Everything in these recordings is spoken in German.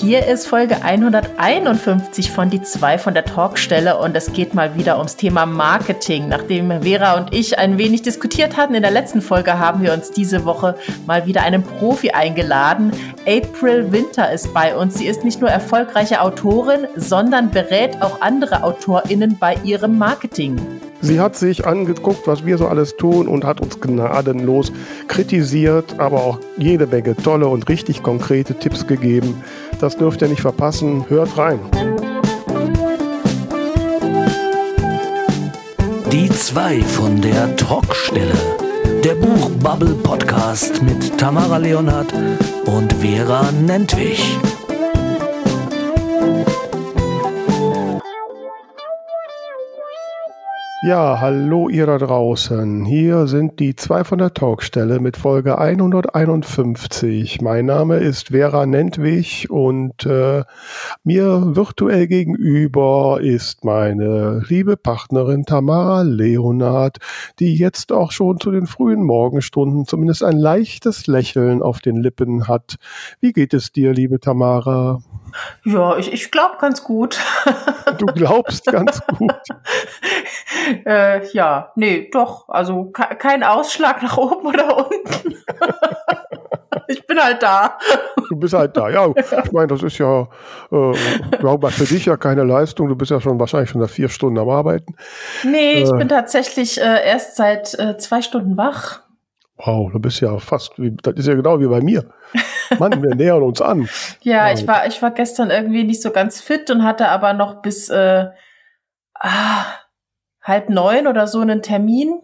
Hier ist Folge 151 von die zwei von der Talkstelle und es geht mal wieder ums Thema Marketing. Nachdem Vera und ich ein wenig diskutiert hatten in der letzten Folge, haben wir uns diese Woche mal wieder einen Profi eingeladen. April Winter ist bei uns. Sie ist nicht nur erfolgreiche Autorin, sondern berät auch andere AutorInnen bei ihrem Marketing. Sie hat sich angeguckt, was wir so alles tun und hat uns gnadenlos kritisiert, aber auch jede Menge tolle und richtig konkrete Tipps gegeben. Das dürft ihr nicht verpassen. Hört rein. Die zwei von der Talkstelle. Der Buchbubble Podcast mit Tamara Leonhardt und Vera Nentwich. Ja, hallo ihr da draußen. Hier sind die zwei von der Talkstelle mit Folge 151. Mein Name ist Vera Nentwich und äh, mir virtuell gegenüber ist meine liebe Partnerin Tamara Leonard, die jetzt auch schon zu den frühen Morgenstunden zumindest ein leichtes Lächeln auf den Lippen hat. Wie geht es dir, liebe Tamara? Ja, ich, ich glaube ganz gut. Du glaubst ganz gut. äh, ja, nee, doch. Also kein Ausschlag nach oben oder unten. ich bin halt da. Du bist halt da, ja. Ich meine, das ist ja, äh, glaube für dich ja keine Leistung. Du bist ja schon wahrscheinlich schon nach vier Stunden am Arbeiten. Nee, ich äh, bin tatsächlich äh, erst seit äh, zwei Stunden wach. Wow, du bist ja fast, wie, das ist ja genau wie bei mir. Mann, wir nähern uns an. ja, ja, ich war, ich war gestern irgendwie nicht so ganz fit und hatte aber noch bis äh, ah, halb neun oder so einen Termin.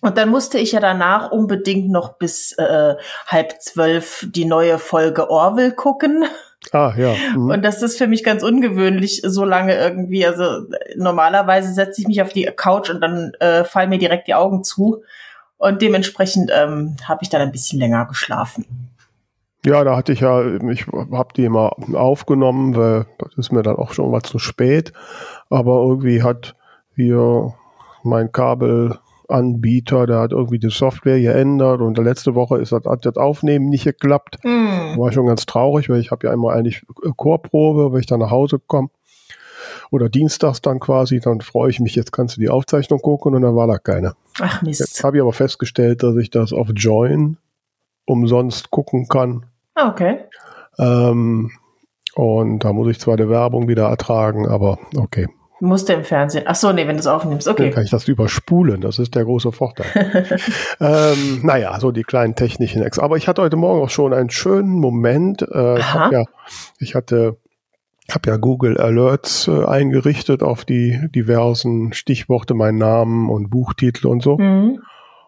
Und dann musste ich ja danach unbedingt noch bis äh, halb zwölf die neue Folge Orville gucken. Ah, ja. Mhm. Und das ist für mich ganz ungewöhnlich, so lange irgendwie. Also normalerweise setze ich mich auf die Couch und dann äh, fallen mir direkt die Augen zu. Und dementsprechend ähm, habe ich dann ein bisschen länger geschlafen. Ja, da hatte ich ja, ich habe die immer aufgenommen, weil das ist mir dann auch schon mal zu spät. Aber irgendwie hat hier mein Kabelanbieter, der hat irgendwie die Software geändert und letzte Woche ist das, hat das Aufnehmen nicht geklappt. Mm. War schon ganz traurig, weil ich habe ja immer eigentlich Chorprobe, wenn ich dann nach Hause komme oder dienstags dann quasi, dann freue ich mich, jetzt kannst du die Aufzeichnung gucken und dann war da keine. Ach Mist. Jetzt habe ich aber festgestellt, dass ich das auf Join umsonst gucken kann. Ah, okay. Ähm, und da muss ich zwar die Werbung wieder ertragen, aber okay. Musst du im Fernsehen. Ach so, nee, wenn du es aufnimmst, okay. Dann kann ich das überspulen, das ist der große Vorteil. ähm, naja, so die kleinen technischen Ex. Aber ich hatte heute Morgen auch schon einen schönen Moment. Äh, ich, ja, ich hatte habe ja Google Alerts äh, eingerichtet auf die diversen Stichworte, meinen Namen und Buchtitel und so. Mhm.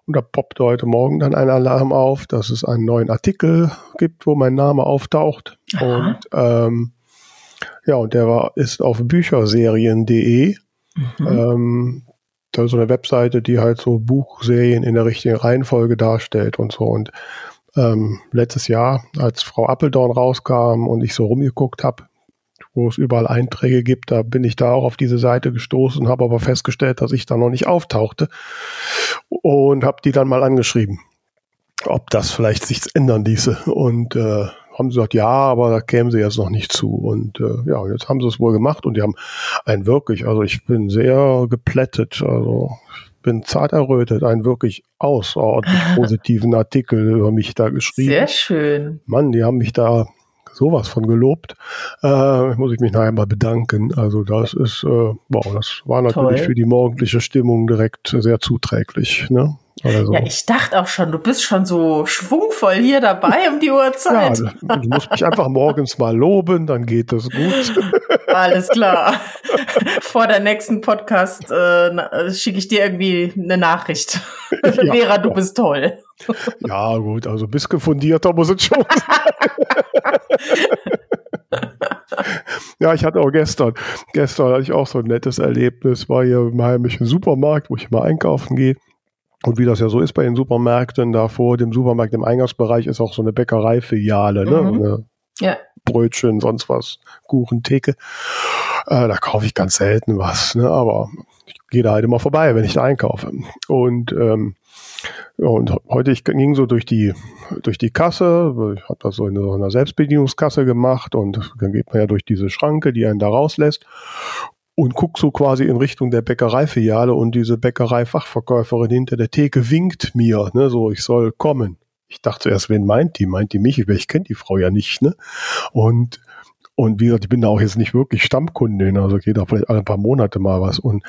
Und da poppt heute Morgen dann ein Alarm auf, dass es einen neuen Artikel gibt, wo mein Name auftaucht. Aha. Und ähm, ja, und der war, ist auf bücherserien.de. Mhm. Ähm, da ist so eine Webseite, die halt so Buchserien in der richtigen Reihenfolge darstellt und so. Und ähm, letztes Jahr, als Frau Appeldorn rauskam und ich so rumgeguckt habe, wo es überall Einträge gibt. Da bin ich da auch auf diese Seite gestoßen, habe aber festgestellt, dass ich da noch nicht auftauchte und habe die dann mal angeschrieben, ob das vielleicht sich ändern ließe. Und äh, haben sie gesagt, ja, aber da kämen sie jetzt noch nicht zu. Und äh, ja, jetzt haben sie es wohl gemacht und die haben einen wirklich, also ich bin sehr geplättet, also ich bin zart errötet, einen wirklich außerordentlich positiven Artikel über mich da geschrieben. Sehr schön. Mann, die haben mich da sowas von gelobt. Äh, muss ich mich nachher mal bedanken. Also das ist, äh, wow, das war natürlich Toll. für die morgendliche Stimmung direkt sehr zuträglich. Ne? Also. Ja, ich dachte auch schon, du bist schon so schwungvoll hier dabei um die Uhrzeit. Ja, du musst mich einfach morgens mal loben, dann geht das gut. Alles klar. Vor der nächsten Podcast äh, schicke ich dir irgendwie eine Nachricht. Ja, Vera, du bist toll. Ja, gut, also ein bisschen fundierter muss es schon sein. ja, ich hatte auch gestern, gestern hatte ich auch so ein nettes Erlebnis, war hier im heimischen Supermarkt, wo ich mal einkaufen gehe. Und wie das ja so ist bei den Supermärkten, da vor dem Supermarkt im Eingangsbereich ist auch so eine Bäckereifiliale, ne? Mhm. Eine ja. Brötchen, sonst was, Kuchen, Theke. Äh, da kaufe ich ganz selten was, ne? Aber ich gehe da halt immer vorbei, wenn ich da einkaufe. Und ähm, ja, und heute ich ging so durch die durch die Kasse, ich habe das so in so einer Selbstbedienungskasse gemacht und dann geht man ja durch diese Schranke, die einen da rauslässt und guck so quasi in Richtung der Bäckereifiliale und diese Bäckereifachverkäuferin hinter der Theke winkt mir, ne, so ich soll kommen. Ich dachte zuerst, wen meint die? Meint die mich? Ich kenne die Frau ja nicht, ne? Und und wie gesagt, ich bin da auch jetzt nicht wirklich Stammkundin, also geht da vielleicht alle paar Monate mal was. Und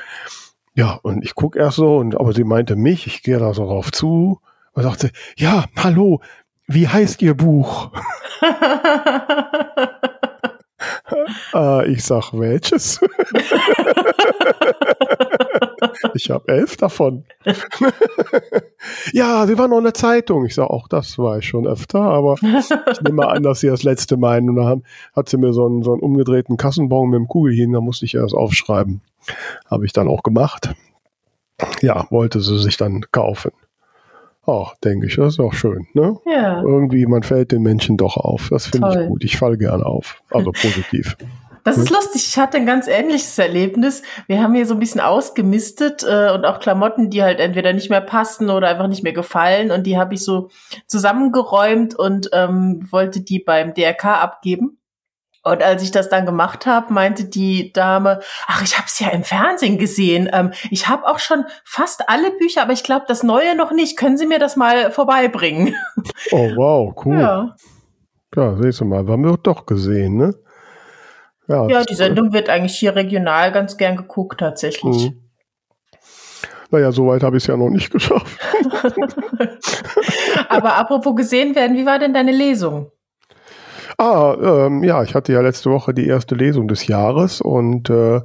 ja, und ich gucke erst so, und aber sie meinte mich, ich gehe da so drauf zu und sagte, ja, hallo, wie heißt Ihr Buch? äh, ich sag, welches? ich habe elf davon. ja, sie waren noch in der Zeitung. Ich sage, auch das war ich schon öfter, aber ich nehme an, dass sie das letzte meinen. Und dann hat sie mir so einen, so einen umgedrehten Kassenbon mit dem Kugelchen, da musste ich erst aufschreiben. Habe ich dann auch gemacht. Ja, wollte sie sich dann kaufen. Ach, denke ich, das ist auch schön. Ne? Ja. Irgendwie, man fällt den Menschen doch auf. Das finde ich gut. Ich falle gerne auf. Also positiv. Das ist hm? lustig. Ich hatte ein ganz ähnliches Erlebnis. Wir haben hier so ein bisschen ausgemistet äh, und auch Klamotten, die halt entweder nicht mehr passen oder einfach nicht mehr gefallen. Und die habe ich so zusammengeräumt und ähm, wollte die beim DRK abgeben. Und als ich das dann gemacht habe, meinte die Dame, ach, ich habe es ja im Fernsehen gesehen. Ähm, ich habe auch schon fast alle Bücher, aber ich glaube, das Neue noch nicht. Können Sie mir das mal vorbeibringen? Oh, wow, cool. Ja, ja siehst du mal, haben wir doch gesehen, ne? Ja, ja die Sendung wird eigentlich hier regional ganz gern geguckt, tatsächlich. Mhm. Naja, so weit habe ich es ja noch nicht geschafft. Aber apropos gesehen werden, wie war denn deine Lesung? Ah, ähm, ja, ich hatte ja letzte Woche die erste Lesung des Jahres und äh,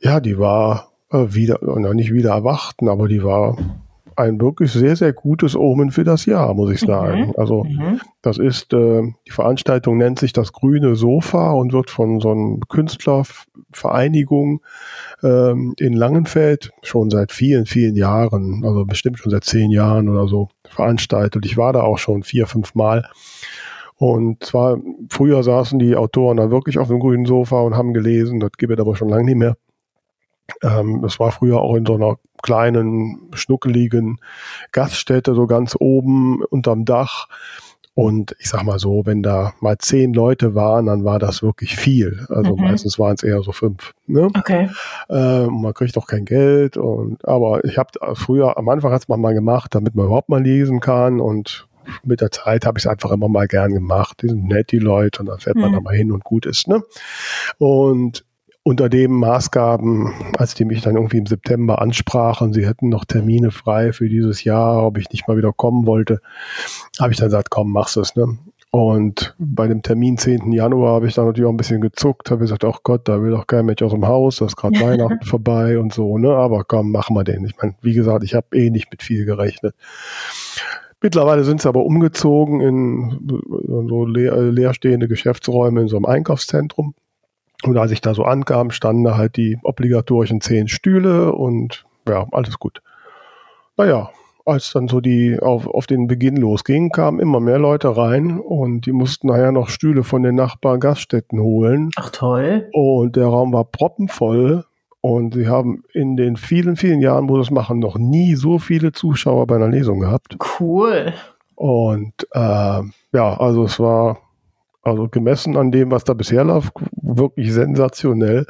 ja, die war äh, wieder, noch nicht wieder erwarten, aber die war ein wirklich sehr, sehr gutes Omen für das Jahr, muss ich sagen. Mhm. Also mhm. das ist, äh, die Veranstaltung nennt sich das Grüne Sofa und wird von so einer Künstlervereinigung ähm, in Langenfeld schon seit vielen, vielen Jahren, also bestimmt schon seit zehn Jahren oder so veranstaltet. Ich war da auch schon vier, fünf Mal. Und zwar, früher saßen die Autoren da wirklich auf dem grünen Sofa und haben gelesen, das gibt es aber schon lange nicht mehr. Ähm, das war früher auch in so einer kleinen, schnuckeligen Gaststätte, so ganz oben unterm Dach. Und ich sag mal so, wenn da mal zehn Leute waren, dann war das wirklich viel. Also mhm. meistens waren es eher so fünf. Ne? Okay. Ähm, man kriegt auch kein Geld. Und aber ich habe früher, am Anfang hat es man mal gemacht, damit man überhaupt mal lesen kann. Und mit der Zeit habe ich es einfach immer mal gern gemacht. Die sind nett, die Leute, und dann fährt man mhm. da mal hin und gut ist. Ne? Und unter dem Maßgaben, als die mich dann irgendwie im September ansprachen, sie hätten noch Termine frei für dieses Jahr, ob ich nicht mal wieder kommen wollte, habe ich dann gesagt, komm, mach's es. Ne? Und bei dem Termin 10. Januar habe ich dann natürlich auch ein bisschen gezuckt, habe gesagt, ach Gott, da will doch kein Mensch aus dem Haus, da ist gerade Weihnachten vorbei und so, ne? Aber komm, machen wir den. Ich meine, wie gesagt, ich habe eh nicht mit viel gerechnet. Mittlerweile sind sie aber umgezogen in so leer, leerstehende Geschäftsräume in so einem Einkaufszentrum. Und als ich da so ankam, standen da halt die obligatorischen zehn Stühle und ja, alles gut. Naja, als dann so die auf, auf den Beginn losging, kamen immer mehr Leute rein und die mussten nachher noch Stühle von den Nachbarn Gaststätten holen. Ach toll. Und der Raum war proppenvoll und sie haben in den vielen, vielen Jahren, wo sie es machen, noch nie so viele Zuschauer bei einer Lesung gehabt. Cool. Und äh, ja, also es war also gemessen an dem, was da bisher läuft, wirklich sensationell.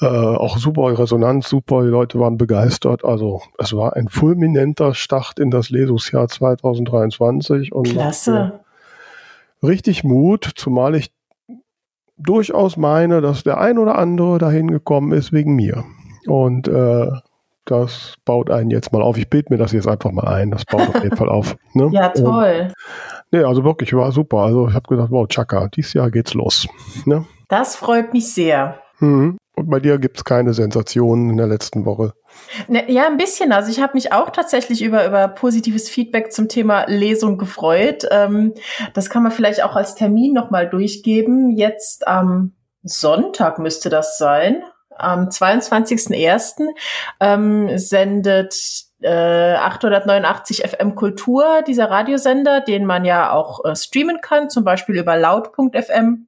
Äh, auch super Resonanz, super, die Leute waren begeistert. Also es war ein fulminanter Start in das Lesungsjahr 2023 und Klasse. richtig Mut, zumal ich durchaus meine, dass der ein oder andere dahin gekommen ist wegen mir. Und äh, das baut einen jetzt mal auf. Ich bilde mir das jetzt einfach mal ein. Das baut auf jeden Fall auf. Ne? Ja, toll. Und, nee, also wirklich, war super. Also ich habe gedacht, wow, Chaka, dieses Jahr geht's los. Ne? Das freut mich sehr. Mhm. Und bei dir gibt es keine Sensationen in der letzten Woche? Ne, ja, ein bisschen. Also ich habe mich auch tatsächlich über, über positives Feedback zum Thema Lesung gefreut. Ähm, das kann man vielleicht auch als Termin nochmal durchgeben. Jetzt am Sonntag müsste das sein am 22.01. Ähm, sendet äh, 889 FM Kultur, dieser Radiosender, den man ja auch äh, streamen kann, zum Beispiel über laut.fm.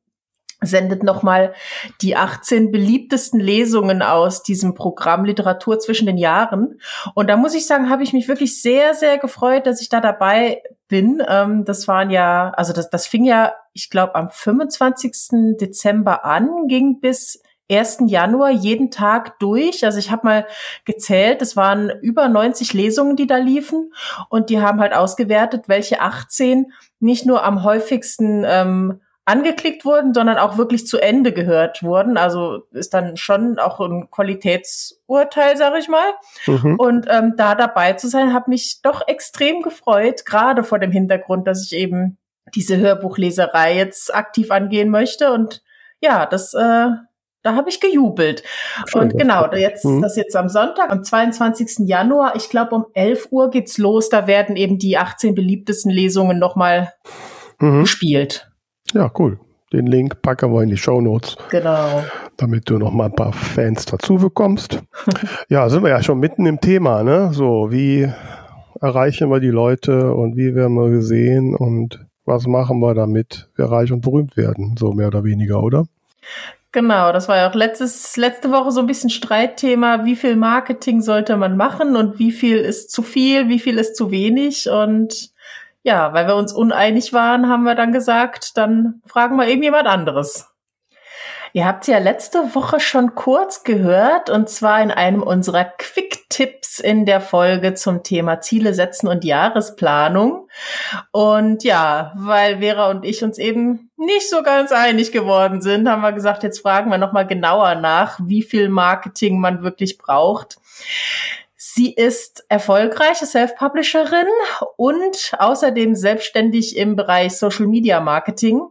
sendet nochmal die 18 beliebtesten Lesungen aus diesem Programm Literatur zwischen den Jahren. Und da muss ich sagen, habe ich mich wirklich sehr, sehr gefreut, dass ich da dabei bin. Ähm, das waren ja, also das, das fing ja, ich glaube, am 25. Dezember an, ging bis 1. Januar jeden Tag durch. Also ich habe mal gezählt, es waren über 90 Lesungen, die da liefen. Und die haben halt ausgewertet, welche 18 nicht nur am häufigsten ähm, angeklickt wurden, sondern auch wirklich zu Ende gehört wurden. Also ist dann schon auch ein Qualitätsurteil, sage ich mal. Mhm. Und ähm, da dabei zu sein, hat mich doch extrem gefreut, gerade vor dem Hintergrund, dass ich eben diese Hörbuchleserei jetzt aktiv angehen möchte. Und ja, das, äh, da habe ich gejubelt. Schön, und genau, jetzt mhm. das jetzt am Sonntag, am 22. Januar, ich glaube um 11 Uhr geht's los. Da werden eben die 18 beliebtesten Lesungen nochmal mhm. gespielt. Ja, cool. Den Link packen wir in die Show Notes. Genau. Damit du noch mal ein paar Fans dazu bekommst. ja, sind wir ja schon mitten im Thema, ne? So, wie erreichen wir die Leute und wie werden wir gesehen und was machen wir damit wir reich und berühmt werden, so mehr oder weniger, oder? Genau, das war ja auch letztes, letzte Woche so ein bisschen Streitthema, wie viel Marketing sollte man machen und wie viel ist zu viel, wie viel ist zu wenig und ja, weil wir uns uneinig waren, haben wir dann gesagt, dann fragen wir irgendjemand anderes. Ihr habt ja letzte Woche schon kurz gehört, und zwar in einem unserer Quick-Tipps in der Folge zum Thema Ziele setzen und Jahresplanung. Und ja, weil Vera und ich uns eben nicht so ganz einig geworden sind, haben wir gesagt, jetzt fragen wir nochmal genauer nach, wie viel Marketing man wirklich braucht. Sie ist erfolgreiche Self-Publisherin und außerdem selbstständig im Bereich Social Media Marketing.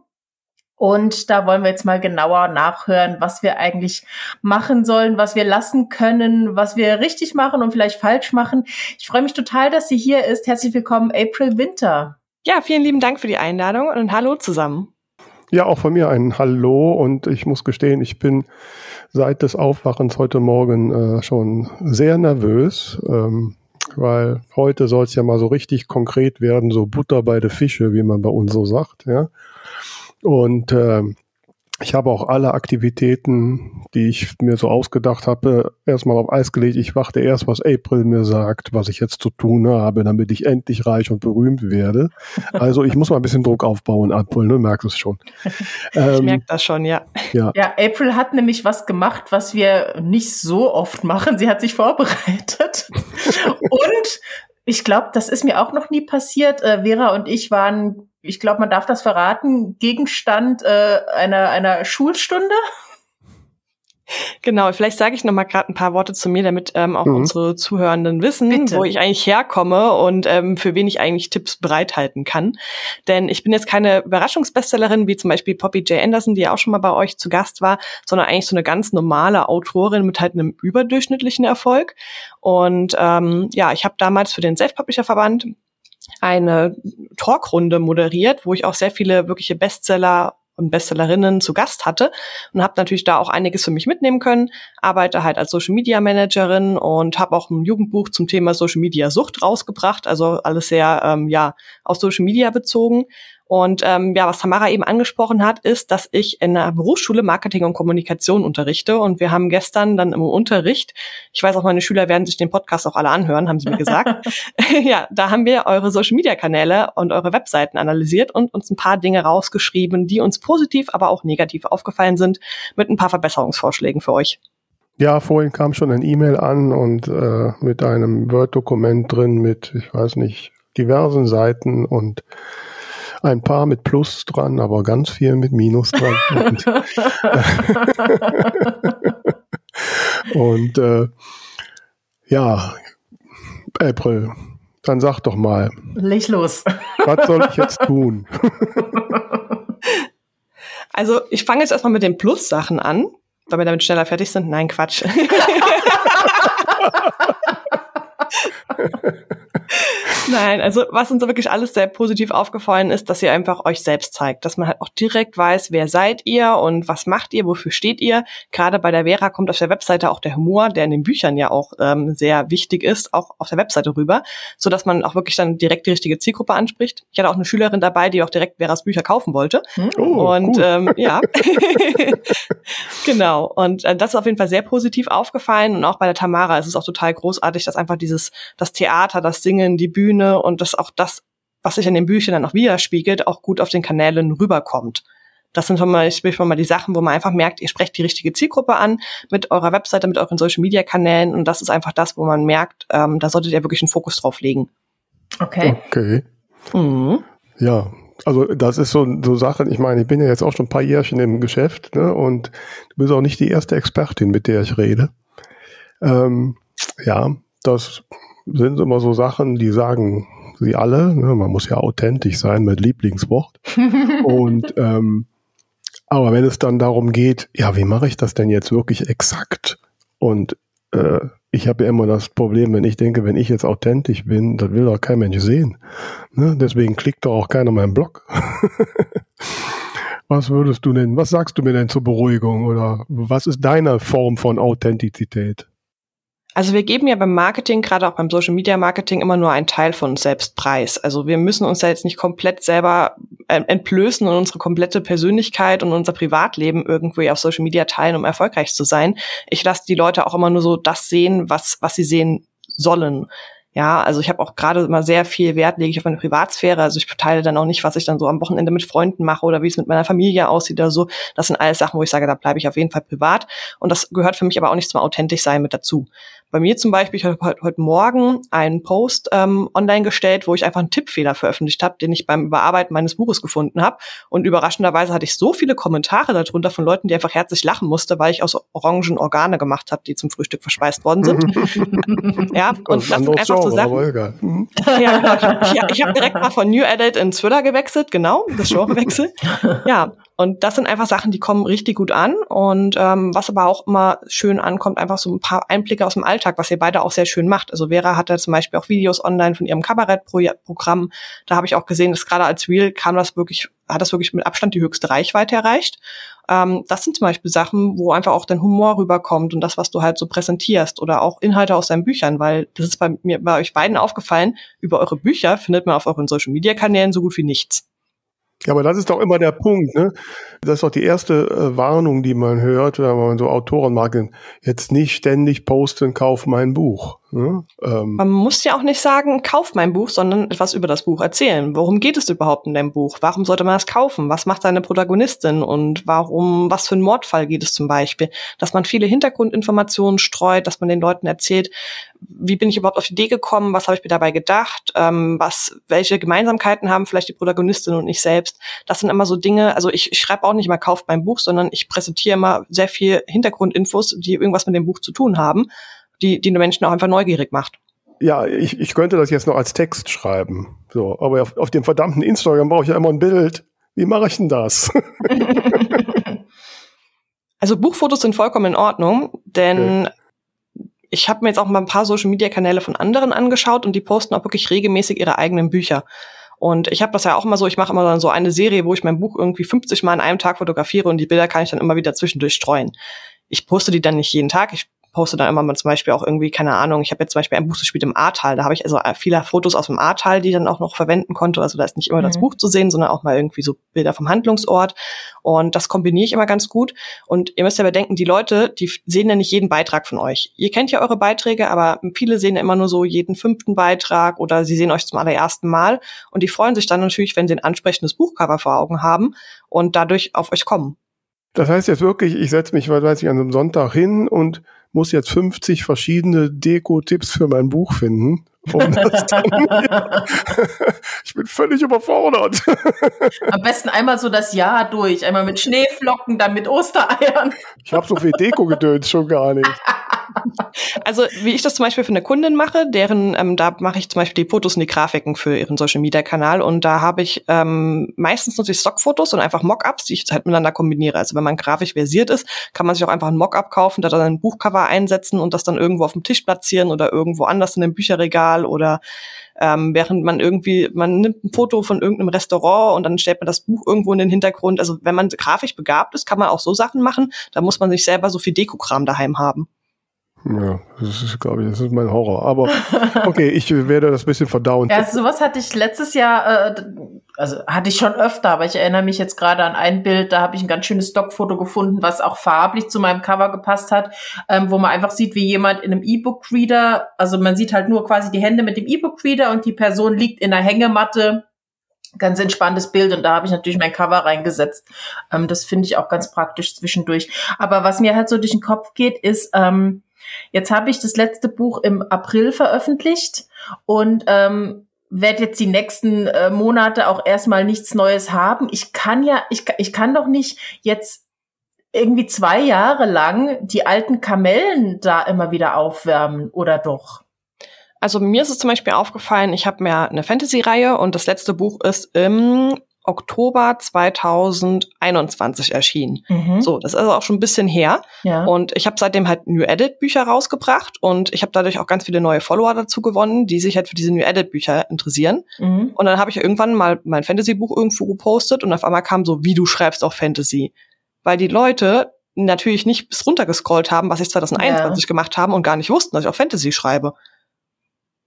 Und da wollen wir jetzt mal genauer nachhören, was wir eigentlich machen sollen, was wir lassen können, was wir richtig machen und vielleicht falsch machen. Ich freue mich total, dass sie hier ist. Herzlich willkommen, April Winter. Ja, vielen lieben Dank für die Einladung und hallo zusammen. Ja, auch von mir ein Hallo und ich muss gestehen, ich bin seit des Aufwachens heute Morgen äh, schon sehr nervös, ähm, weil heute soll es ja mal so richtig konkret werden, so Butter bei der Fische, wie man bei uns so sagt, ja. Und äh, ich habe auch alle Aktivitäten, die ich mir so ausgedacht habe, erstmal auf Eis gelegt. Ich warte erst, was April mir sagt, was ich jetzt zu tun habe, damit ich endlich reich und berühmt werde. Also ich muss mal ein bisschen Druck aufbauen, April, ne? Merkst es schon. ich ähm, merke das schon, ja. ja. Ja, April hat nämlich was gemacht, was wir nicht so oft machen. Sie hat sich vorbereitet. und ich glaube, das ist mir auch noch nie passiert. Äh, Vera und ich waren ich glaube, man darf das verraten, Gegenstand äh, einer, einer Schulstunde. Genau, vielleicht sage ich noch mal gerade ein paar Worte zu mir, damit ähm, auch mhm. unsere Zuhörenden wissen, Bitte. wo ich eigentlich herkomme und ähm, für wen ich eigentlich Tipps bereithalten kann. Denn ich bin jetzt keine Überraschungsbestsellerin wie zum Beispiel Poppy J. Anderson, die ja auch schon mal bei euch zu Gast war, sondern eigentlich so eine ganz normale Autorin mit halt einem überdurchschnittlichen Erfolg. Und ähm, ja, ich habe damals für den Self-Publisher-Verband eine Talkrunde moderiert, wo ich auch sehr viele wirkliche Bestseller und Bestsellerinnen zu Gast hatte und habe natürlich da auch einiges für mich mitnehmen können. Arbeite halt als Social Media Managerin und habe auch ein Jugendbuch zum Thema Social Media Sucht rausgebracht, also alles sehr ähm, ja auf Social Media bezogen und ähm, ja, was Tamara eben angesprochen hat, ist, dass ich in einer Berufsschule Marketing und Kommunikation unterrichte. Und wir haben gestern dann im Unterricht, ich weiß auch, meine Schüler werden sich den Podcast auch alle anhören, haben sie mir gesagt. ja, da haben wir eure Social Media Kanäle und eure Webseiten analysiert und uns ein paar Dinge rausgeschrieben, die uns positiv, aber auch negativ aufgefallen sind, mit ein paar Verbesserungsvorschlägen für euch. Ja, vorhin kam schon ein E-Mail an und äh, mit einem Word-Dokument drin mit, ich weiß nicht, diversen Seiten und ein paar mit Plus dran, aber ganz viel mit Minus dran. und, und äh, ja, April, dann sag doch mal. Leg los. Was soll ich jetzt tun? Also ich fange jetzt erstmal mit den Plus-Sachen an, weil wir damit schneller fertig sind. Nein, Nein, also was uns wirklich alles sehr positiv aufgefallen ist, dass ihr einfach euch selbst zeigt, dass man halt auch direkt weiß, wer seid ihr und was macht ihr, wofür steht ihr. Gerade bei der Vera kommt auf der Webseite auch der Humor, der in den Büchern ja auch ähm, sehr wichtig ist, auch auf der Webseite rüber, so dass man auch wirklich dann direkt die richtige Zielgruppe anspricht. Ich hatte auch eine Schülerin dabei, die auch direkt Veras Bücher kaufen wollte. Hm? Oh, und cool. ähm, ja, genau. Und äh, das ist auf jeden Fall sehr positiv aufgefallen und auch bei der Tamara ist es auch total großartig, dass einfach dieses das Theater, das Singen, die Bühne und das auch das, was sich in den Büchern dann auch widerspiegelt, auch gut auf den Kanälen rüberkommt. Das sind schon mal, schon mal die Sachen, wo man einfach merkt, ihr sprecht die richtige Zielgruppe an mit eurer Webseite, mit euren Social Media Kanälen und das ist einfach das, wo man merkt, ähm, da solltet ihr wirklich einen Fokus drauf legen. Okay. Okay. Mhm. Ja, also das ist so, so Sachen, ich meine, ich bin ja jetzt auch schon ein paar Jährchen im Geschäft ne, und du bist auch nicht die erste Expertin, mit der ich rede. Ähm, ja, das sind immer so Sachen, die sagen sie alle. Ne? Man muss ja authentisch sein mit Lieblingswort. und ähm, aber wenn es dann darum geht, ja, wie mache ich das denn jetzt wirklich exakt? Und äh, ich habe ja immer das Problem, wenn ich denke, wenn ich jetzt authentisch bin, das will doch kein Mensch sehen. Ne? Deswegen klickt doch auch keiner meinen Blog. was würdest du denn, was sagst du mir denn zur Beruhigung oder was ist deine Form von Authentizität? Also wir geben ja beim Marketing, gerade auch beim Social Media Marketing, immer nur einen Teil von uns selbst preis. Also wir müssen uns ja jetzt nicht komplett selber äh, entblößen und unsere komplette Persönlichkeit und unser Privatleben irgendwie auf Social Media teilen, um erfolgreich zu sein. Ich lasse die Leute auch immer nur so das sehen, was, was sie sehen sollen. Ja, also ich habe auch gerade immer sehr viel Wert, lege ich auf meine Privatsphäre. Also ich teile dann auch nicht, was ich dann so am Wochenende mit Freunden mache oder wie es mit meiner Familie aussieht oder so. Das sind alles Sachen, wo ich sage, da bleibe ich auf jeden Fall privat. Und das gehört für mich aber auch nicht zum authentisch sein mit dazu. Bei mir zum Beispiel, ich habe heute, heute Morgen einen Post ähm, online gestellt, wo ich einfach einen Tippfehler veröffentlicht habe, den ich beim Überarbeiten meines Buches gefunden habe. Und überraschenderweise hatte ich so viele Kommentare darunter von Leuten, die einfach herzlich lachen musste, weil ich aus Orangen Organe gemacht habe, die zum Frühstück verspeist worden sind. ja, und das, sind einfach Genre, so Sachen. Ja, genau. Ich, ich, ich habe direkt mal von New Adult in Thriller gewechselt, genau, das Genrewechsel. ja, und das sind einfach Sachen, die kommen richtig gut an. Und ähm, was aber auch immer schön ankommt, einfach so ein paar Einblicke aus dem Alltag, was ihr beide auch sehr schön macht. Also Vera hatte zum Beispiel auch Videos online von ihrem Kabarettprogramm. Da habe ich auch gesehen, dass gerade als Real kam das wirklich, hat das wirklich mit Abstand die höchste Reichweite erreicht. Ähm, das sind zum Beispiel Sachen, wo einfach auch dein Humor rüberkommt und das, was du halt so präsentierst oder auch Inhalte aus deinen Büchern, weil das ist bei mir, bei euch beiden aufgefallen, über eure Bücher findet man auf euren Social Media Kanälen so gut wie nichts. Ja, aber das ist doch immer der Punkt, ne? Das ist doch die erste äh, Warnung, die man hört, wenn man so Autoren mag, jetzt nicht ständig posten, kauf mein Buch. Ne? Ähm. Man muss ja auch nicht sagen, kauf mein Buch, sondern etwas über das Buch erzählen. Worum geht es überhaupt in deinem Buch? Warum sollte man es kaufen? Was macht deine Protagonistin? Und warum, was für ein Mordfall geht es zum Beispiel? Dass man viele Hintergrundinformationen streut, dass man den Leuten erzählt, wie bin ich überhaupt auf die Idee gekommen? Was habe ich mir dabei gedacht? Ähm, was, welche Gemeinsamkeiten haben vielleicht die Protagonistin und ich selbst? Das sind immer so Dinge, also ich, ich schreibe auch nicht mal kauft mein Buch, sondern ich präsentiere immer sehr viel Hintergrundinfos, die irgendwas mit dem Buch zu tun haben die, die Menschen auch einfach neugierig macht. Ja, ich, ich könnte das jetzt noch als Text schreiben. So, aber auf, auf dem verdammten Instagram brauche ich ja immer ein Bild. Wie mache ich denn das? also Buchfotos sind vollkommen in Ordnung, denn okay. ich habe mir jetzt auch mal ein paar Social Media Kanäle von anderen angeschaut und die posten auch wirklich regelmäßig ihre eigenen Bücher. Und ich habe das ja auch immer so, ich mache immer dann so eine Serie, wo ich mein Buch irgendwie 50 Mal in einem Tag fotografiere und die Bilder kann ich dann immer wieder zwischendurch streuen. Ich poste die dann nicht jeden Tag, ich poste dann immer mal zum Beispiel auch irgendwie, keine Ahnung, ich habe jetzt zum Beispiel ein Buch gespielt im Ahrtal, da habe ich also viele Fotos aus dem Ahrtal, die dann auch noch verwenden konnte. Also da ist nicht immer mhm. das Buch zu sehen, sondern auch mal irgendwie so Bilder vom Handlungsort. Und das kombiniere ich immer ganz gut. Und ihr müsst ja bedenken, die Leute, die sehen ja nicht jeden Beitrag von euch. Ihr kennt ja eure Beiträge, aber viele sehen ja immer nur so jeden fünften Beitrag oder sie sehen euch zum allerersten Mal. Und die freuen sich dann natürlich, wenn sie ein ansprechendes Buchcover vor Augen haben und dadurch auf euch kommen. Das heißt jetzt wirklich, ich setze mich, weiß ich, an einem Sonntag hin und muss jetzt 50 verschiedene Deko-Tipps für mein Buch finden. Um dann, ich bin völlig überfordert. Am besten einmal so das Jahr durch. Einmal mit Schneeflocken, dann mit Ostereiern. Ich habe so viel Deko-Gedöns schon gar nicht. also wie ich das zum Beispiel für eine Kundin mache, deren, ähm, da mache ich zum Beispiel die Fotos und die Grafiken für ihren Social Media Kanal und da habe ich ähm, meistens nutze ich Stockfotos und einfach Mockups, die ich halt miteinander kombiniere. Also wenn man grafisch versiert ist, kann man sich auch einfach ein Mockup kaufen, da dann ein Buchcover einsetzen und das dann irgendwo auf dem Tisch platzieren oder irgendwo anders in einem Bücherregal oder ähm, während man irgendwie, man nimmt ein Foto von irgendeinem Restaurant und dann stellt man das Buch irgendwo in den Hintergrund. Also wenn man grafisch begabt ist, kann man auch so Sachen machen. Da muss man sich selber so viel Dekokram daheim haben. Ja, das ist, glaube ich, das ist mein Horror. Aber okay, ich werde das bisschen verdauen. Ja, sowas hatte ich letztes Jahr, äh, also hatte ich schon öfter, aber ich erinnere mich jetzt gerade an ein Bild, da habe ich ein ganz schönes Stockfoto gefunden, was auch farblich zu meinem Cover gepasst hat, ähm, wo man einfach sieht, wie jemand in einem E-Book-Reader, also man sieht halt nur quasi die Hände mit dem E-Book-Reader und die Person liegt in der Hängematte ganz entspanntes Bild und da habe ich natürlich mein Cover reingesetzt. Ähm, das finde ich auch ganz praktisch zwischendurch. Aber was mir halt so durch den Kopf geht, ist, ähm, Jetzt habe ich das letzte Buch im April veröffentlicht und ähm, werde jetzt die nächsten äh, Monate auch erstmal nichts Neues haben. Ich kann ja, ich, ich kann doch nicht jetzt irgendwie zwei Jahre lang die alten Kamellen da immer wieder aufwärmen, oder doch? Also mir ist es zum Beispiel aufgefallen, ich habe mir eine Fantasy-Reihe und das letzte Buch ist im Oktober 2021 erschienen. Mhm. So, das ist also auch schon ein bisschen her. Ja. Und ich habe seitdem halt New Edit Bücher rausgebracht und ich habe dadurch auch ganz viele neue Follower dazu gewonnen, die sich halt für diese New Edit Bücher interessieren. Mhm. Und dann habe ich irgendwann mal mein Fantasy Buch irgendwo gepostet und auf einmal kam so, wie du schreibst auch Fantasy. Weil die Leute natürlich nicht bis runtergescrollt haben, was ich 2021 ja. gemacht haben und gar nicht wussten, dass ich auch Fantasy schreibe.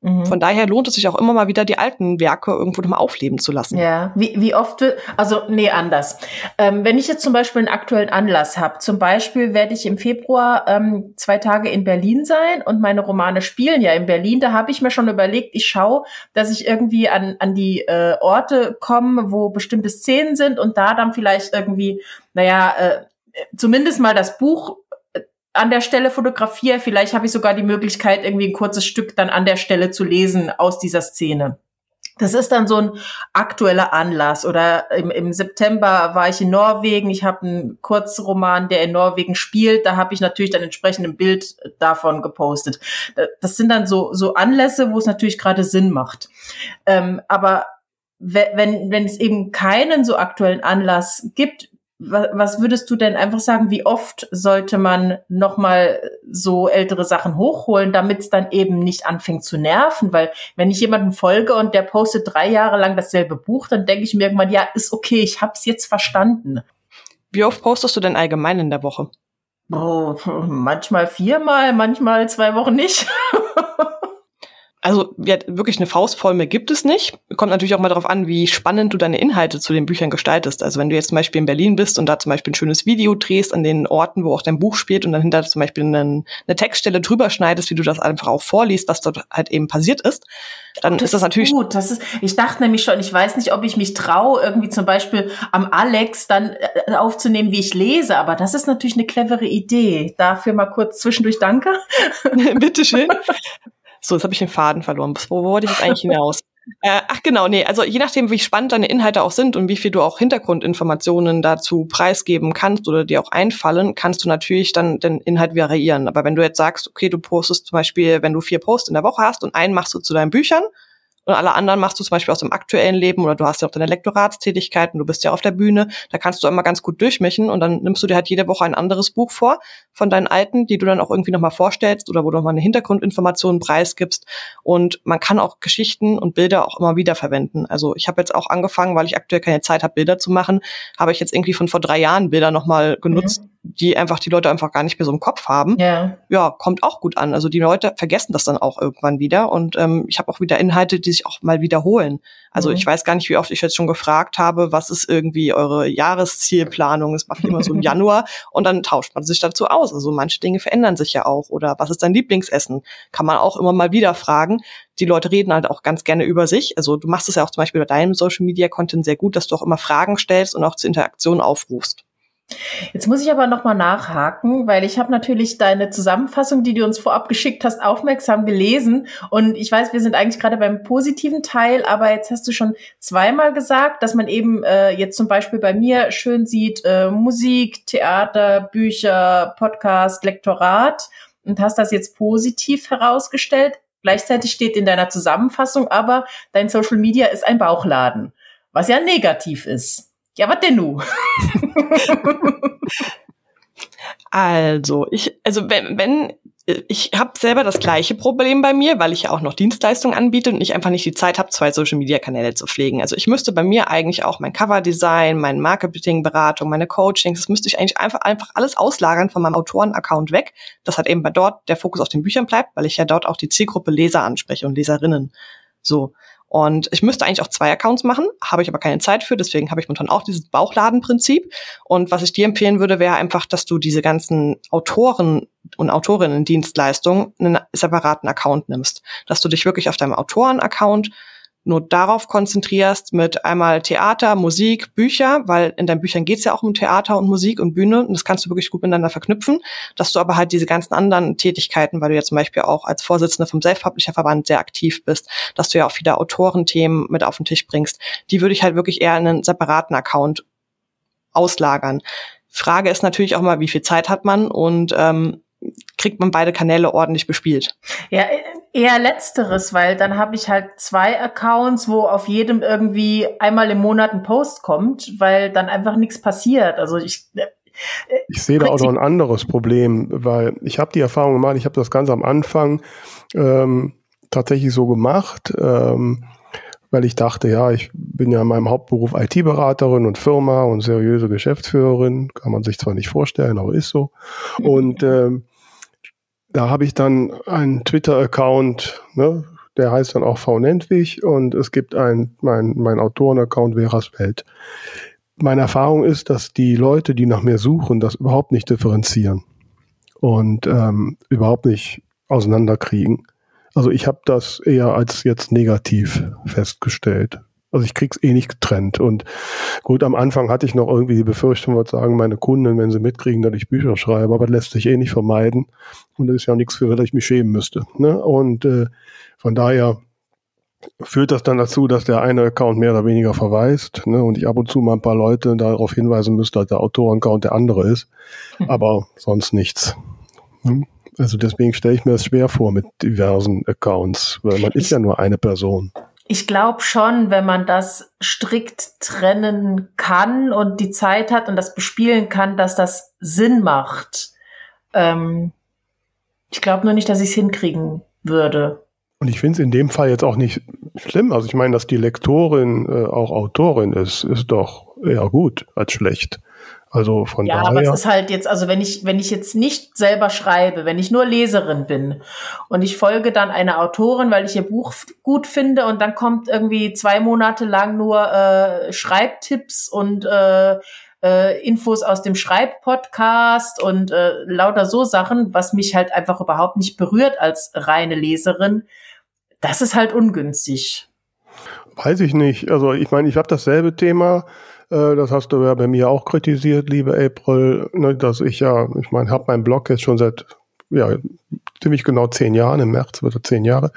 Mhm. Von daher lohnt es sich auch immer mal wieder, die alten Werke irgendwo nochmal aufleben zu lassen. Ja, wie, wie oft, also nee, anders. Ähm, wenn ich jetzt zum Beispiel einen aktuellen Anlass habe, zum Beispiel werde ich im Februar ähm, zwei Tage in Berlin sein und meine Romane spielen ja in Berlin, da habe ich mir schon überlegt, ich schaue, dass ich irgendwie an, an die äh, Orte komme, wo bestimmte Szenen sind und da dann vielleicht irgendwie, naja, äh, zumindest mal das Buch an der Stelle fotografiere. Vielleicht habe ich sogar die Möglichkeit, irgendwie ein kurzes Stück dann an der Stelle zu lesen aus dieser Szene. Das ist dann so ein aktueller Anlass. Oder im, im September war ich in Norwegen. Ich habe einen Kurzroman, der in Norwegen spielt. Da habe ich natürlich dann entsprechend ein Bild davon gepostet. Das sind dann so, so Anlässe, wo es natürlich gerade Sinn macht. Ähm, aber wenn, wenn es eben keinen so aktuellen Anlass gibt, was würdest du denn einfach sagen, wie oft sollte man nochmal so ältere Sachen hochholen, damit es dann eben nicht anfängt zu nerven? Weil wenn ich jemanden folge und der postet drei Jahre lang dasselbe Buch, dann denke ich mir irgendwann, ja, ist okay, ich hab's jetzt verstanden. Wie oft postest du denn allgemein in der Woche? Oh, manchmal viermal, manchmal zwei Wochen nicht. Also ja, wirklich eine Faustvoll mehr gibt es nicht. Kommt natürlich auch mal darauf an, wie spannend du deine Inhalte zu den Büchern gestaltest. Also wenn du jetzt zum Beispiel in Berlin bist und da zum Beispiel ein schönes Video drehst an den Orten, wo auch dein Buch spielt und dann hinter zum Beispiel einen, eine Textstelle drüber schneidest, wie du das einfach auch vorliest, was dort halt eben passiert ist, dann das ist das natürlich gut. Das ist, ich dachte nämlich schon, ich weiß nicht, ob ich mich traue, irgendwie zum Beispiel am Alex dann äh, aufzunehmen, wie ich lese, aber das ist natürlich eine clevere Idee. Dafür mal kurz zwischendurch Danke. Bitteschön. So, jetzt habe ich den Faden verloren. Wo wollte ich jetzt eigentlich hinaus? Äh, ach genau, nee, also je nachdem, wie spannend deine Inhalte auch sind und wie viel du auch Hintergrundinformationen dazu preisgeben kannst oder dir auch einfallen, kannst du natürlich dann den Inhalt variieren. Aber wenn du jetzt sagst, okay, du postest zum Beispiel, wenn du vier Posts in der Woche hast und einen machst du zu deinen Büchern und alle anderen machst du zum Beispiel aus dem aktuellen Leben oder du hast ja auch deine Lektoratstätigkeit und du bist ja auf der Bühne, da kannst du immer ganz gut durchmischen und dann nimmst du dir halt jede Woche ein anderes Buch vor von deinen alten, die du dann auch irgendwie nochmal vorstellst oder wo du nochmal eine Hintergrundinformation preisgibst und man kann auch Geschichten und Bilder auch immer wieder verwenden. Also ich habe jetzt auch angefangen, weil ich aktuell keine Zeit habe, Bilder zu machen, habe ich jetzt irgendwie von vor drei Jahren Bilder nochmal genutzt, mhm. Die einfach die Leute einfach gar nicht mehr so im Kopf haben. Ja. ja, kommt auch gut an. Also die Leute vergessen das dann auch irgendwann wieder und ähm, ich habe auch wieder Inhalte, die sich auch mal wiederholen. Also mhm. ich weiß gar nicht, wie oft ich jetzt schon gefragt habe, was ist irgendwie eure Jahreszielplanung? Das mache ich immer so im Januar und dann tauscht man sich dazu aus. Also manche Dinge verändern sich ja auch. Oder was ist dein Lieblingsessen? Kann man auch immer mal wieder fragen. Die Leute reden halt auch ganz gerne über sich. Also du machst es ja auch zum Beispiel bei deinem Social Media Content sehr gut, dass du auch immer Fragen stellst und auch zur Interaktion aufrufst. Jetzt muss ich aber noch mal nachhaken, weil ich habe natürlich deine Zusammenfassung, die du uns vorab geschickt hast, aufmerksam gelesen und ich weiß, wir sind eigentlich gerade beim positiven Teil, aber jetzt hast du schon zweimal gesagt, dass man eben äh, jetzt zum Beispiel bei mir schön sieht äh, Musik, Theater, Bücher, Podcast, Lektorat und hast das jetzt positiv herausgestellt. Gleichzeitig steht in deiner Zusammenfassung aber, dein Social Media ist ein Bauchladen, was ja negativ ist. Ja, was denn nu? also, ich, also wenn, wenn ich habe selber das gleiche Problem bei mir, weil ich ja auch noch Dienstleistungen anbiete und ich einfach nicht die Zeit habe, zwei Social-Media-Kanäle zu pflegen. Also ich müsste bei mir eigentlich auch mein Cover-Design, mein Marketing-Beratung, meine Coachings, das müsste ich eigentlich einfach, einfach alles auslagern von meinem Autoren-Account weg. Das hat eben bei dort der Fokus auf den Büchern bleibt, weil ich ja dort auch die Zielgruppe Leser anspreche und Leserinnen. So. Und ich müsste eigentlich auch zwei Accounts machen, habe ich aber keine Zeit für, deswegen habe ich momentan auch dieses Bauchladenprinzip. Und was ich dir empfehlen würde, wäre einfach, dass du diese ganzen Autoren und Autorinnen-Dienstleistungen einen separaten Account nimmst. Dass du dich wirklich auf deinem Autoren-Account nur darauf konzentrierst mit einmal Theater, Musik, Bücher, weil in deinen Büchern geht's ja auch um Theater und Musik und Bühne und das kannst du wirklich gut miteinander verknüpfen, dass du aber halt diese ganzen anderen Tätigkeiten, weil du ja zum Beispiel auch als Vorsitzende vom Self-Publisher-Verband sehr aktiv bist, dass du ja auch viele Autorenthemen mit auf den Tisch bringst, die würde ich halt wirklich eher in einen separaten Account auslagern. Frage ist natürlich auch mal, wie viel Zeit hat man und ähm, kriegt man beide Kanäle ordentlich bespielt. Ja, eher letzteres, weil dann habe ich halt zwei Accounts, wo auf jedem irgendwie einmal im Monat ein Post kommt, weil dann einfach nichts passiert. Also ich äh, ich sehe da auch noch ein anderes Problem, weil ich habe die Erfahrung gemacht, ich habe das ganz am Anfang ähm, tatsächlich so gemacht, ähm, weil ich dachte, ja, ich bin ja in meinem Hauptberuf IT-Beraterin und Firma und seriöse Geschäftsführerin, kann man sich zwar nicht vorstellen, aber ist so. Und ähm, da habe ich dann einen Twitter-Account, ne, der heißt dann auch V. Und es gibt ein, mein, mein Autoren-Account Veras Welt. Meine Erfahrung ist, dass die Leute, die nach mir suchen, das überhaupt nicht differenzieren und ähm, überhaupt nicht auseinanderkriegen. Also ich habe das eher als jetzt negativ festgestellt. Also ich krieg's eh nicht getrennt. Und gut, am Anfang hatte ich noch irgendwie die Befürchtung, würde sagen, meine Kunden, wenn sie mitkriegen, dass ich Bücher schreibe, aber das lässt sich eh nicht vermeiden. Und das ist ja nichts, für das ich mich schämen müsste. Ne? Und äh, von daher führt das dann dazu, dass der eine Account mehr oder weniger verweist ne, und ich ab und zu mal ein paar Leute darauf hinweisen müsste, dass der Autorenaccount der andere ist, mhm. aber sonst nichts. Hm? Also deswegen stelle ich mir das schwer vor mit diversen Accounts, weil man ist ja nur eine Person. Ich glaube schon, wenn man das strikt trennen kann und die Zeit hat und das bespielen kann, dass das Sinn macht. Ähm, ich glaube nur nicht, dass ich es hinkriegen würde. Und ich finde es in dem Fall jetzt auch nicht schlimm. Also ich meine, dass die Lektorin äh, auch Autorin ist, ist doch eher gut als schlecht. Also von ja, daher. Ja, aber es ist halt jetzt, also wenn ich, wenn ich jetzt nicht selber schreibe, wenn ich nur Leserin bin und ich folge dann einer Autorin, weil ich ihr Buch gut finde und dann kommt irgendwie zwei Monate lang nur äh, Schreibtipps und äh, äh, Infos aus dem Schreibpodcast und äh, lauter so Sachen, was mich halt einfach überhaupt nicht berührt als reine Leserin, das ist halt ungünstig. Weiß ich nicht. Also ich meine, ich habe dasselbe Thema das hast du ja bei mir auch kritisiert, liebe April, ne, dass ich ja, ich meine, habe meinen Blog jetzt schon seit ja, ziemlich genau zehn Jahren, im März wird er zehn Jahre.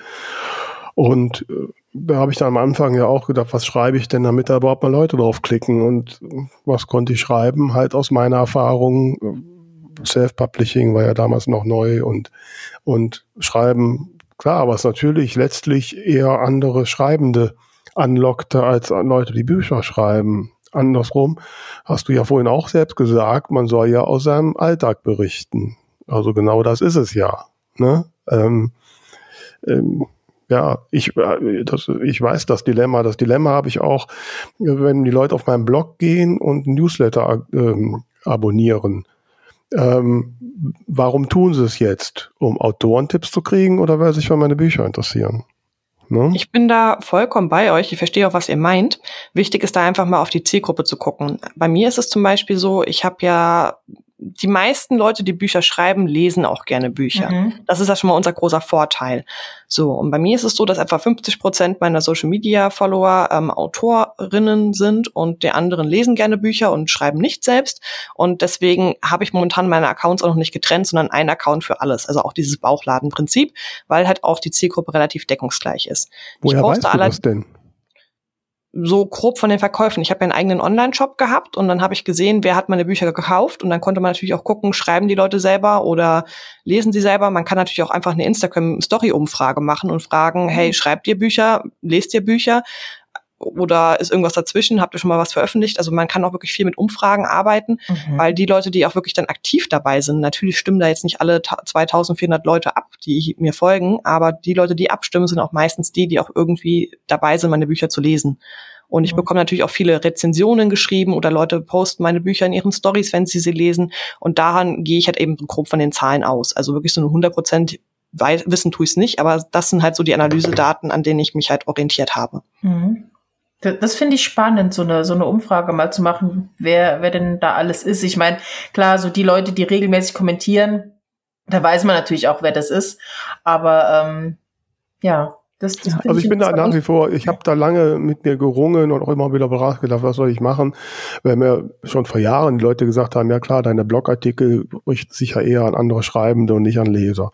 Und äh, da habe ich dann am Anfang ja auch gedacht, was schreibe ich denn, damit da überhaupt mal Leute draufklicken? Und was konnte ich schreiben? Halt aus meiner Erfahrung, Self-Publishing war ja damals noch neu und, und schreiben, klar, es natürlich letztlich eher andere Schreibende anlockte als Leute, die Bücher schreiben andersrum hast du ja vorhin auch selbst gesagt, man soll ja aus seinem Alltag berichten. Also genau das ist es ja. Ne? Ähm, ähm, ja, ich, äh, das, ich weiß das Dilemma. Das Dilemma habe ich auch, wenn die Leute auf meinen Blog gehen und Newsletter ähm, abonnieren. Ähm, warum tun sie es jetzt? Um Autorentipps zu kriegen oder weil sie sich für meine Bücher interessieren? Ne? Ich bin da vollkommen bei euch. Ich verstehe auch, was ihr meint. Wichtig ist da einfach mal auf die Zielgruppe zu gucken. Bei mir ist es zum Beispiel so, ich habe ja die meisten Leute, die Bücher schreiben, lesen auch gerne Bücher. Mhm. Das ist ja schon mal unser großer Vorteil. So, und bei mir ist es so, dass etwa 50 Prozent meiner Social Media Follower ähm, Autorinnen sind und die anderen lesen gerne Bücher und schreiben nicht selbst. Und deswegen habe ich momentan meine Accounts auch noch nicht getrennt, sondern ein Account für alles. Also auch dieses Bauchladenprinzip, weil halt auch die Zielgruppe relativ deckungsgleich ist. Woher weißt du das denn? So grob von den Verkäufen. Ich habe ja einen eigenen Online-Shop gehabt und dann habe ich gesehen, wer hat meine Bücher gekauft und dann konnte man natürlich auch gucken, schreiben die Leute selber oder lesen sie selber. Man kann natürlich auch einfach eine Instagram-Story-Umfrage machen und fragen, hey, mhm. schreibt ihr Bücher, lest ihr Bücher? Oder ist irgendwas dazwischen? Habt ihr schon mal was veröffentlicht? Also man kann auch wirklich viel mit Umfragen arbeiten, mhm. weil die Leute, die auch wirklich dann aktiv dabei sind, natürlich stimmen da jetzt nicht alle 2400 Leute ab, die mir folgen, aber die Leute, die abstimmen, sind auch meistens die, die auch irgendwie dabei sind, meine Bücher zu lesen. Und ich mhm. bekomme natürlich auch viele Rezensionen geschrieben oder Leute posten meine Bücher in ihren Stories, wenn sie sie lesen. Und daran gehe ich halt eben grob von den Zahlen aus. Also wirklich so eine 100 Prozent Wissen tue ich es nicht, aber das sind halt so die Analysedaten, an denen ich mich halt orientiert habe. Mhm. Das finde ich spannend, so eine, so eine Umfrage mal zu machen, wer, wer denn da alles ist. Ich meine, klar, so die Leute, die regelmäßig kommentieren, da weiß man natürlich auch, wer das ist. Aber ähm, ja, das, das also ich bin da nach wie vor, ich habe da lange mit mir gerungen und auch immer wieder beraten gedacht, was soll ich machen, weil mir schon vor Jahren die Leute gesagt haben, ja klar, deine Blogartikel richten sich ja eher an andere Schreibende und nicht an Leser.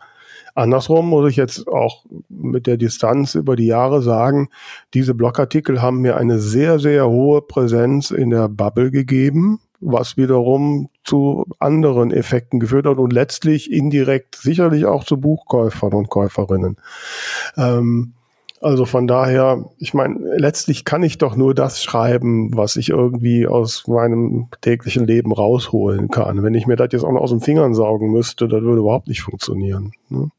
Andersrum muss ich jetzt auch mit der Distanz über die Jahre sagen, diese Blogartikel haben mir eine sehr, sehr hohe Präsenz in der Bubble gegeben, was wiederum zu anderen Effekten geführt hat und letztlich indirekt sicherlich auch zu Buchkäufern und Käuferinnen. Ähm, also von daher, ich meine, letztlich kann ich doch nur das schreiben, was ich irgendwie aus meinem täglichen Leben rausholen kann. Wenn ich mir das jetzt auch noch aus den Fingern saugen müsste, das würde überhaupt nicht funktionieren. Ne?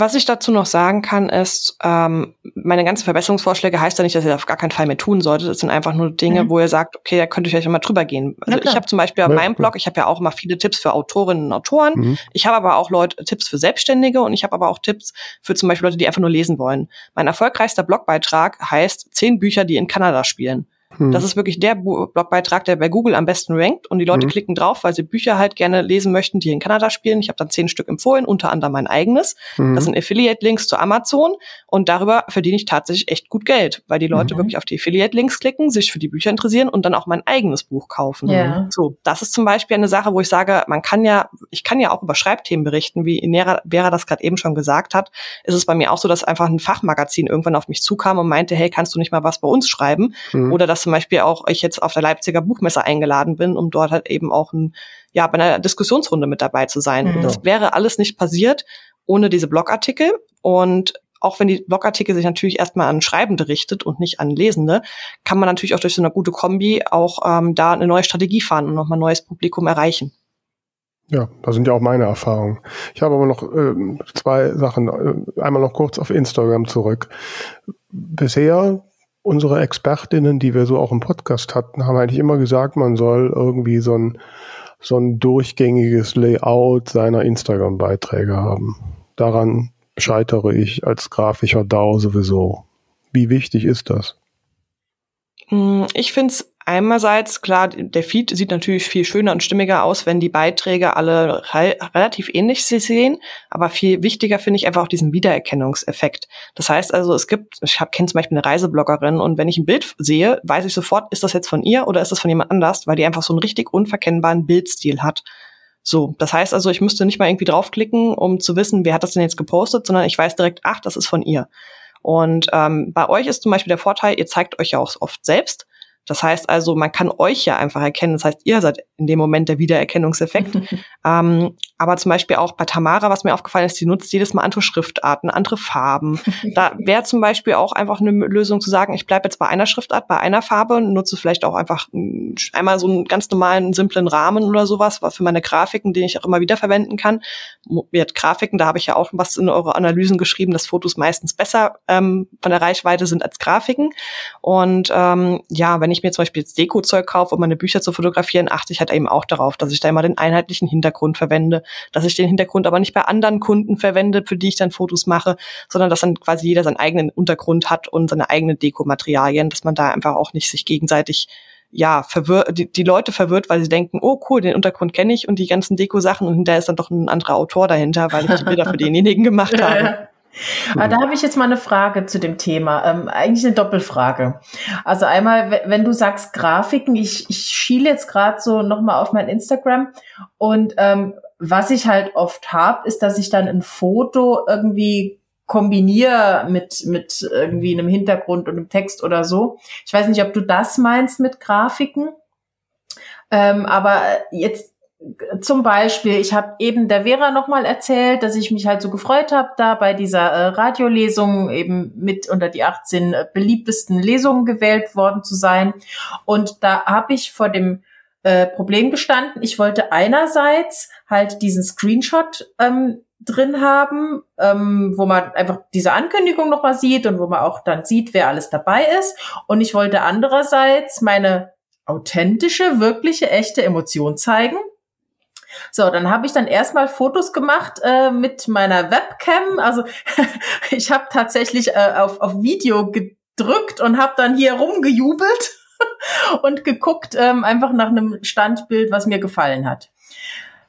Was ich dazu noch sagen kann, ist, ähm, meine ganzen Verbesserungsvorschläge heißt ja nicht, dass ihr auf gar keinen Fall mehr tun solltet. Es sind einfach nur Dinge, mhm. wo ihr sagt, okay, da könnt ihr vielleicht mal drüber gehen. Also ich habe zum Beispiel auf ja, meinem Blog, ich habe ja auch immer viele Tipps für Autorinnen und Autoren. Mhm. Ich habe aber auch Leute Tipps für Selbstständige und ich habe aber auch Tipps für zum Beispiel Leute, die einfach nur lesen wollen. Mein erfolgreichster Blogbeitrag heißt zehn Bücher, die in Kanada spielen. Hm. Das ist wirklich der Blogbeitrag, der bei Google am besten rankt und die Leute hm. klicken drauf, weil sie Bücher halt gerne lesen möchten, die in Kanada spielen. Ich habe dann zehn Stück empfohlen, unter anderem mein eigenes. Hm. Das sind Affiliate-Links zu Amazon und darüber verdiene ich tatsächlich echt gut Geld, weil die Leute mhm. wirklich auf die Affiliate-Links klicken, sich für die Bücher interessieren und dann auch mein eigenes Buch kaufen. Ja. So, das ist zum Beispiel eine Sache, wo ich sage, man kann ja, ich kann ja auch über Schreibthemen berichten, wie Nera, Vera das gerade eben schon gesagt hat. Ist es bei mir auch so, dass einfach ein Fachmagazin irgendwann auf mich zukam und meinte, hey, kannst du nicht mal was bei uns schreiben? Mhm. Oder dass zum Beispiel auch ich jetzt auf der Leipziger Buchmesse eingeladen bin, um dort halt eben auch ein, ja, bei einer Diskussionsrunde mit dabei zu sein. Mhm. Das wäre alles nicht passiert ohne diese Blogartikel. Und auch wenn die Blogartikel sich natürlich erstmal an Schreibende richtet und nicht an Lesende, kann man natürlich auch durch so eine gute Kombi auch ähm, da eine neue Strategie fahren und nochmal ein neues Publikum erreichen. Ja, das sind ja auch meine Erfahrungen. Ich habe aber noch äh, zwei Sachen. Äh, einmal noch kurz auf Instagram zurück. Bisher unsere Expertinnen, die wir so auch im Podcast hatten, haben eigentlich immer gesagt, man soll irgendwie so ein, so ein durchgängiges Layout seiner Instagram-Beiträge haben. Daran scheitere ich als grafischer DAO sowieso. Wie wichtig ist das? Hm, ich finde es einerseits, klar, der Feed sieht natürlich viel schöner und stimmiger aus, wenn die Beiträge alle relativ ähnlich sehen. Aber viel wichtiger finde ich einfach auch diesen Wiedererkennungseffekt. Das heißt also, es gibt, ich kenne zum Beispiel eine Reisebloggerin und wenn ich ein Bild sehe, weiß ich sofort, ist das jetzt von ihr oder ist das von jemand anders, weil die einfach so einen richtig unverkennbaren Bildstil hat. So, das heißt also, ich müsste nicht mal irgendwie draufklicken, um zu wissen, wer hat das denn jetzt gepostet, sondern ich weiß direkt, ach, das ist von ihr. Und ähm, bei euch ist zum Beispiel der Vorteil, ihr zeigt euch ja auch oft selbst. Das heißt also, man kann euch ja einfach erkennen. Das heißt, ihr seid in dem Moment der Wiedererkennungseffekt. ähm, aber zum Beispiel auch bei Tamara, was mir aufgefallen ist, die nutzt jedes Mal andere Schriftarten, andere Farben. da wäre zum Beispiel auch einfach eine Lösung zu sagen, ich bleibe jetzt bei einer Schriftart, bei einer Farbe, nutze vielleicht auch einfach einmal so einen ganz normalen, simplen Rahmen oder sowas, was für meine Grafiken, den ich auch immer wieder verwenden kann. Mit Grafiken, da habe ich ja auch was in eure Analysen geschrieben, dass Fotos meistens besser ähm, von der Reichweite sind als Grafiken. Und ähm, ja, wenn ich mir zum Beispiel jetzt Deko-Zeug kaufe, um meine Bücher zu fotografieren, achte ich halt eben auch darauf, dass ich da immer den einheitlichen Hintergrund verwende dass ich den Hintergrund aber nicht bei anderen Kunden verwende, für die ich dann Fotos mache, sondern dass dann quasi jeder seinen eigenen Untergrund hat und seine eigenen Dekomaterialien, dass man da einfach auch nicht sich gegenseitig ja, verwirrt, die, die Leute verwirrt, weil sie denken, oh cool, den Untergrund kenne ich und die ganzen Deko-Sachen und hinterher ist dann doch ein anderer Autor dahinter, weil ich die Bilder für denjenigen gemacht habe. Aber da habe ich jetzt mal eine Frage zu dem Thema. Ähm, eigentlich eine Doppelfrage. Also einmal, wenn du sagst Grafiken, ich, ich schiele jetzt gerade so nochmal auf mein Instagram und ähm, was ich halt oft habe, ist, dass ich dann ein Foto irgendwie kombiniere mit, mit irgendwie einem Hintergrund und einem Text oder so. Ich weiß nicht, ob du das meinst mit Grafiken. Ähm, aber jetzt zum Beispiel, ich habe eben der Vera nochmal erzählt, dass ich mich halt so gefreut habe, da bei dieser äh, Radiolesung eben mit unter die 18 äh, beliebtesten Lesungen gewählt worden zu sein. Und da habe ich vor dem äh, Problem gestanden. Ich wollte einerseits halt diesen Screenshot ähm, drin haben, ähm, wo man einfach diese Ankündigung nochmal sieht und wo man auch dann sieht, wer alles dabei ist. Und ich wollte andererseits meine authentische, wirkliche, echte Emotion zeigen. So, dann habe ich dann erstmal Fotos gemacht äh, mit meiner Webcam. Also ich habe tatsächlich äh, auf, auf Video gedrückt und habe dann hier rumgejubelt und geguckt ähm, einfach nach einem Standbild, was mir gefallen hat.